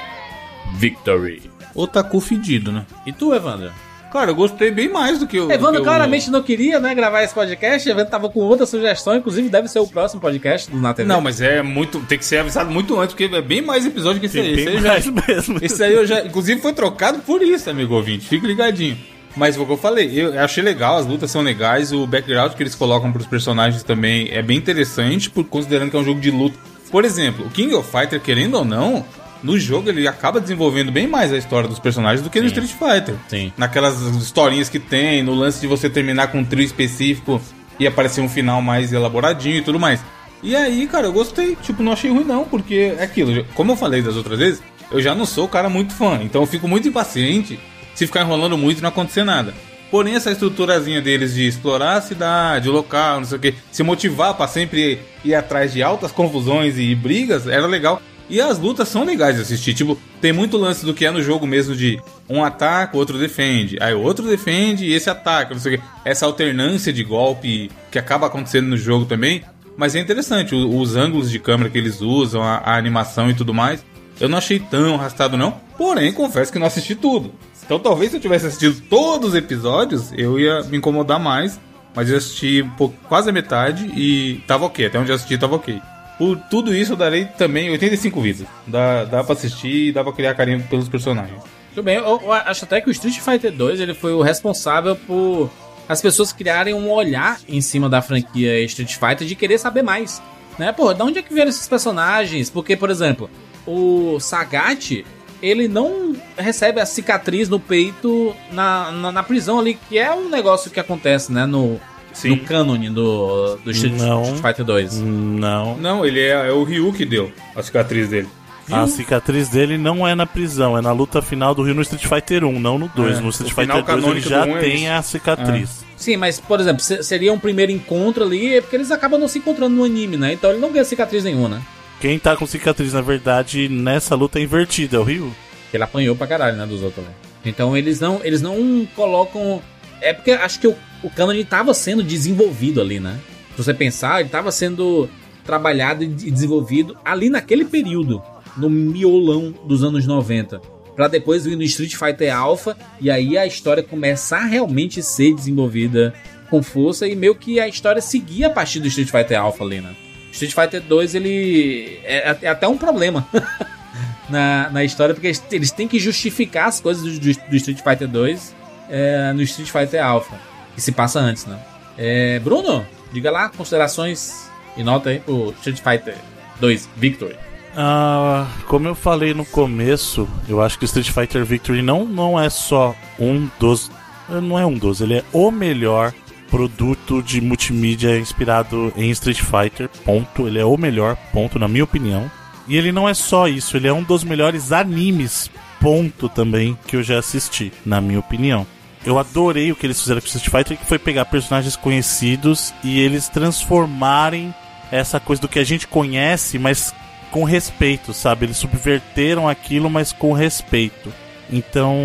Victory. Otaku fedido, né? E tu, Evandro? Cara, eu gostei bem mais do que o. do Evandro que claramente não queria, né, gravar esse podcast. Evandro tava com outra sugestão, inclusive deve ser o próximo podcast do Na TV. Não, mas é muito. Tem que ser avisado muito antes, porque é bem mais episódio que esse Tem aí. bem Esse aí, mais já, mesmo. esse aí eu já. Inclusive foi trocado por isso, amigo ouvinte. Fique ligadinho. Mas foi o que eu falei, eu achei legal, as lutas são legais, o background que eles colocam pros personagens também é bem interessante, por, considerando que é um jogo de luta. Por exemplo, o King of Fighter, querendo ou não, no jogo ele acaba desenvolvendo bem mais a história dos personagens do que no Street Fighter. Sim. Naquelas historinhas que tem, no lance de você terminar com um trio específico e aparecer um final mais elaboradinho e tudo mais. E aí, cara, eu gostei. Tipo, não achei ruim não, porque é aquilo. Como eu falei das outras vezes, eu já não sou o cara muito fã. Então eu fico muito impaciente se ficar enrolando muito e não acontecer nada. Porém, essa estruturazinha deles de explorar a cidade, o local, não sei o que, se motivar pra sempre ir atrás de altas confusões e brigas, era legal. E as lutas são legais de assistir. Tipo, tem muito lance do que é no jogo mesmo de um ataca, outro defende. Aí outro defende e esse ataca, não sei o que. Essa alternância de golpe que acaba acontecendo no jogo também. Mas é interessante, os ângulos de câmera que eles usam, a, a animação e tudo mais. Eu não achei tão arrastado, não. Porém, confesso que não assisti tudo. Então, talvez se eu tivesse assistido todos os episódios, eu ia me incomodar mais. Mas eu assisti um pouco, quase a metade e tava ok. Até onde eu assisti, tava ok. Por tudo isso, eu darei também 85 vidas. Dá, dá pra assistir e dá pra criar carinho pelos personagens. Tudo bem, eu, eu acho até que o Street Fighter 2 ele foi o responsável por as pessoas criarem um olhar em cima da franquia Street Fighter de querer saber mais. Né? Pô, de onde é que vieram esses personagens? Porque, por exemplo, o Sagat, ele não recebe a cicatriz no peito na, na, na prisão ali, que é um negócio que acontece, né? No, no cânone do, do Street, Não. Street Fighter 2. Não. Não, ele é, é o Ryu que deu a cicatriz dele. A cicatriz dele não é na prisão, é na luta final do Rio no Street Fighter 1, não no 2. É, no Street o Fighter 2 ele já do é tem isso. a cicatriz. Sim, mas, por exemplo, se- seria um primeiro encontro ali, é porque eles acabam não se encontrando no anime, né? Então ele não ganha cicatriz nenhuma, né? Quem tá com cicatriz, na verdade, nessa luta é invertida, é o Ryu. Ele apanhou pra caralho, né, dos outros. né? Então eles não, eles não colocam. É porque acho que o, o canon tava sendo desenvolvido ali, né? Se você pensar, ele tava sendo trabalhado e de- desenvolvido ali naquele período, no miolão dos anos 90. Pra depois vir no Street Fighter Alpha e aí a história começar a realmente ser desenvolvida com força e meio que a história seguir a partir do Street Fighter Alpha ali, né? Street Fighter 2 ele é, é até um problema na, na história, porque eles, têm que justificar as coisas do- do Street Fighter 2 é, no Street Fighter Alpha, que se passa antes, né? É, Bruno, diga lá, considerações e nota aí pro Street Fighter 2 Victory. Ah, como eu falei no começo, eu acho que Street Fighter Victory não, não é só um dos. Não é um dos, ele é o melhor produto de multimídia inspirado em Street Fighter. Ponto. Ele é o melhor, ponto, na minha opinião. E ele não é só isso, ele é um dos melhores animes, ponto também, que eu já assisti, na minha opinião. Eu adorei o que eles fizeram com Street Fighter, que foi pegar personagens conhecidos e eles transformarem essa coisa do que a gente conhece, mas com respeito, sabe? Eles subverteram aquilo, mas com respeito. Então,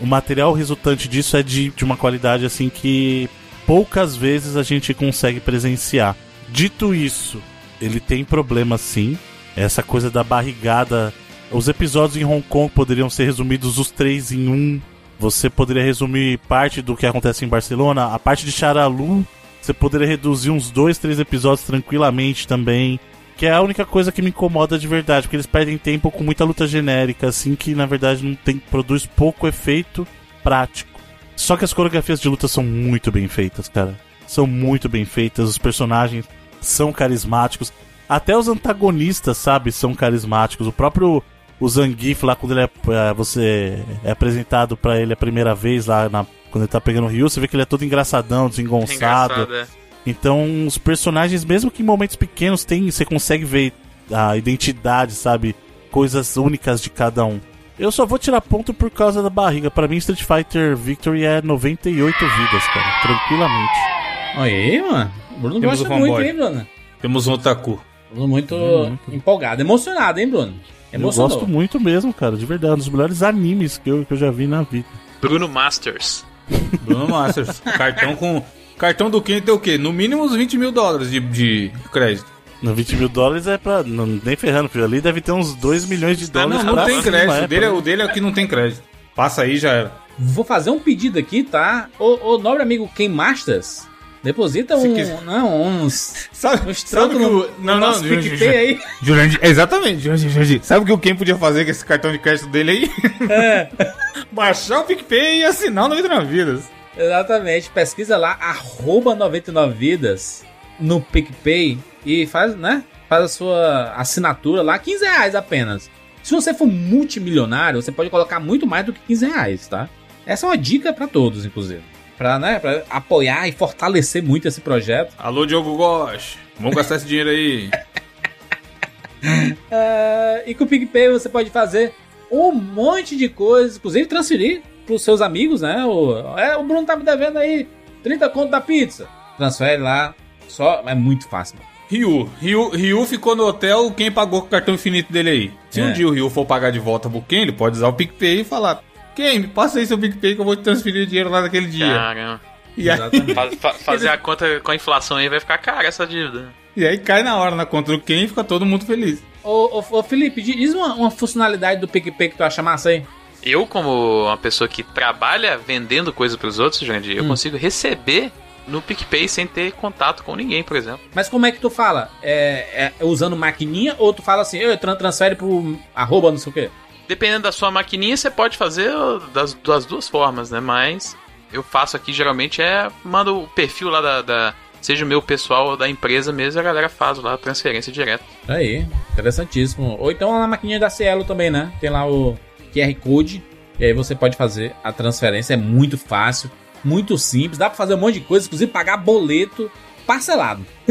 o material resultante disso é de, de uma qualidade assim que poucas vezes a gente consegue presenciar. Dito isso, ele tem problema sim. Essa coisa da barrigada. Os episódios em Hong Kong poderiam ser resumidos os três em um. Você poderia resumir parte do que acontece em Barcelona. A parte de Charalu, você poderia reduzir uns dois, três episódios tranquilamente também. Que é a única coisa que me incomoda de verdade, porque eles perdem tempo com muita luta genérica, assim, que na verdade não tem, produz pouco efeito prático. Só que as coreografias de luta são muito bem feitas, cara. São muito bem feitas, os personagens são carismáticos. Até os antagonistas, sabe, são carismáticos. O próprio o Zangief lá, quando ele é, é, você é apresentado pra ele a primeira vez lá, na, quando ele tá pegando o Ryu, você vê que ele é todo engraçadão, desengonçado. Engraçado, é. Então, os personagens, mesmo que em momentos pequenos, tem, você consegue ver a identidade, sabe? Coisas únicas de cada um. Eu só vou tirar ponto por causa da barriga. Pra mim, Street Fighter Victory é 98 vidas, cara. Tranquilamente. Aí, mano. O Bruno Temos gosta muito, hein, Bruno? Temos um otaku. Bruno muito, Hum, empolgado, emocionado, hein, Bruno? Eu Emocionou. gosto muito mesmo, cara. De verdade. Um dos melhores animes que eu, que eu já vi na vida. Bruno Masters. Bruno Masters. cartão com. Cartão do Ken tem o quê? No mínimo uns 20 mil dólares de, de crédito. No 20 mil dólares é pra. Não, nem ferrando, filho. Ali deve ter uns 2 milhões de Ah, dólares não, não pra tem crédito. é, o, dele, é- o dele aqui não tem crédito. Passa aí já era. Vou fazer um pedido aqui, tá? Ô, ô nobre amigo Ken Masters, deposita Se um, quiser- não, uns, Sabe, uns sabe que o- não, no não, nosso Jurandir, aí. Jurandir, exatamente, Jurandir, Jurandir. Sabe o que o Ken podia fazer com esse cartão de crédito dele aí? É. Baixar o PicPay e assinar o 99 Vidas. Exatamente, pesquisa lá, arroba 99vidas no PicPay e faz, né? Faz a sua assinatura lá, 15 reais apenas. Se você for multimilionário, você pode colocar muito mais do que 15 reais, tá? Essa é uma dica pra todos, inclusive. Pra, né, pra apoiar e fortalecer muito esse projeto. Alô, Diogo Gosh. Vamos gastar esse dinheiro aí. É, e com o PicPay você pode fazer um monte de coisas, inclusive transferir pros seus amigos, né? O, é, o Bruno tá me devendo aí 30 conto da pizza. Transfere lá, só é muito fácil. Ryu. Ryu, Ryu ficou no hotel, quem pagou com o cartão infinito dele aí? Se um É. dia o Ryu for pagar de volta pro Ken, ele pode usar o PicPay e falar: Ken, me passa aí seu PicPay que eu vou te transferir o dinheiro lá naquele dia. Caramba. E aí, Fa- fa- fazer a conta com a inflação aí vai ficar cara essa dívida. e aí cai na hora na conta do Ken e fica todo mundo feliz. Ô, ô, ô, Felipe, diz uma, uma funcionalidade do PicPay que tu acha massa aí. Eu, como uma pessoa que trabalha vendendo coisa pros outros, Jandir, eu Hum. consigo receber no PicPay sem ter contato com ninguém, por exemplo. Mas como é que tu fala? É, é usando maquininha ou tu fala assim, eu tran- transfere pro arroba não sei o quê? Dependendo da sua maquininha, você pode fazer das, das duas formas, né? Mas eu faço aqui, geralmente, é... Mando o perfil lá da... da- seja o meu pessoal da empresa mesmo, a galera faz lá a transferência direta. Aí, interessantíssimo. Ou então na maquininha da Cielo também, né? Tem lá o QR Code e aí você pode fazer a transferência. É muito fácil, muito simples. Dá pra fazer um monte de coisa, inclusive pagar boleto parcelado.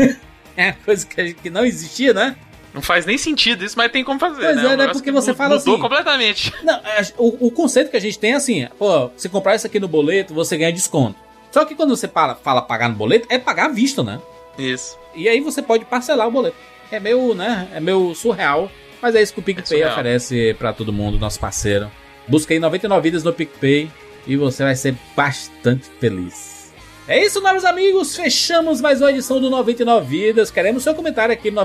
é uma coisa que, que não existia, né? Não faz nem sentido isso, mas tem como fazer, Pois né? é, né? Porque que você fala mudou assim- completamente. Não, é, o, o conceito que a gente tem é assim, pô, se comprar isso aqui no boleto, você ganha desconto. Só que quando você fala, fala pagar no boleto, é pagar à vista, né? Isso. E aí você pode parcelar o boleto. É meio, né? É meio surreal, mas é isso que o PicPay surreal. oferece pra todo mundo, nosso parceiro. Aí 99 vidas no PicPay e você vai ser bastante feliz. É isso, novos amigos. Fechamos mais uma edição do 99 Vidas. Queremos seu comentário aqui no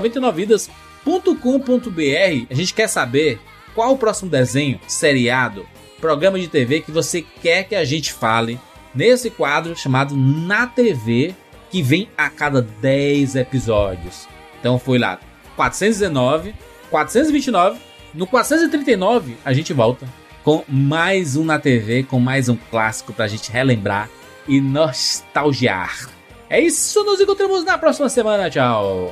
99vidas.com.br. A gente quer saber qual o próximo desenho, seriado, programa de TV que você quer que a gente fale nesse quadro chamado Na TV, que vem a cada 10 episódios. Então foi lá 419, 429, no 439 a gente volta com mais um na TV, com mais um clássico pra gente relembrar e nostalgiar. É isso, nos encontramos na próxima semana. Tchau.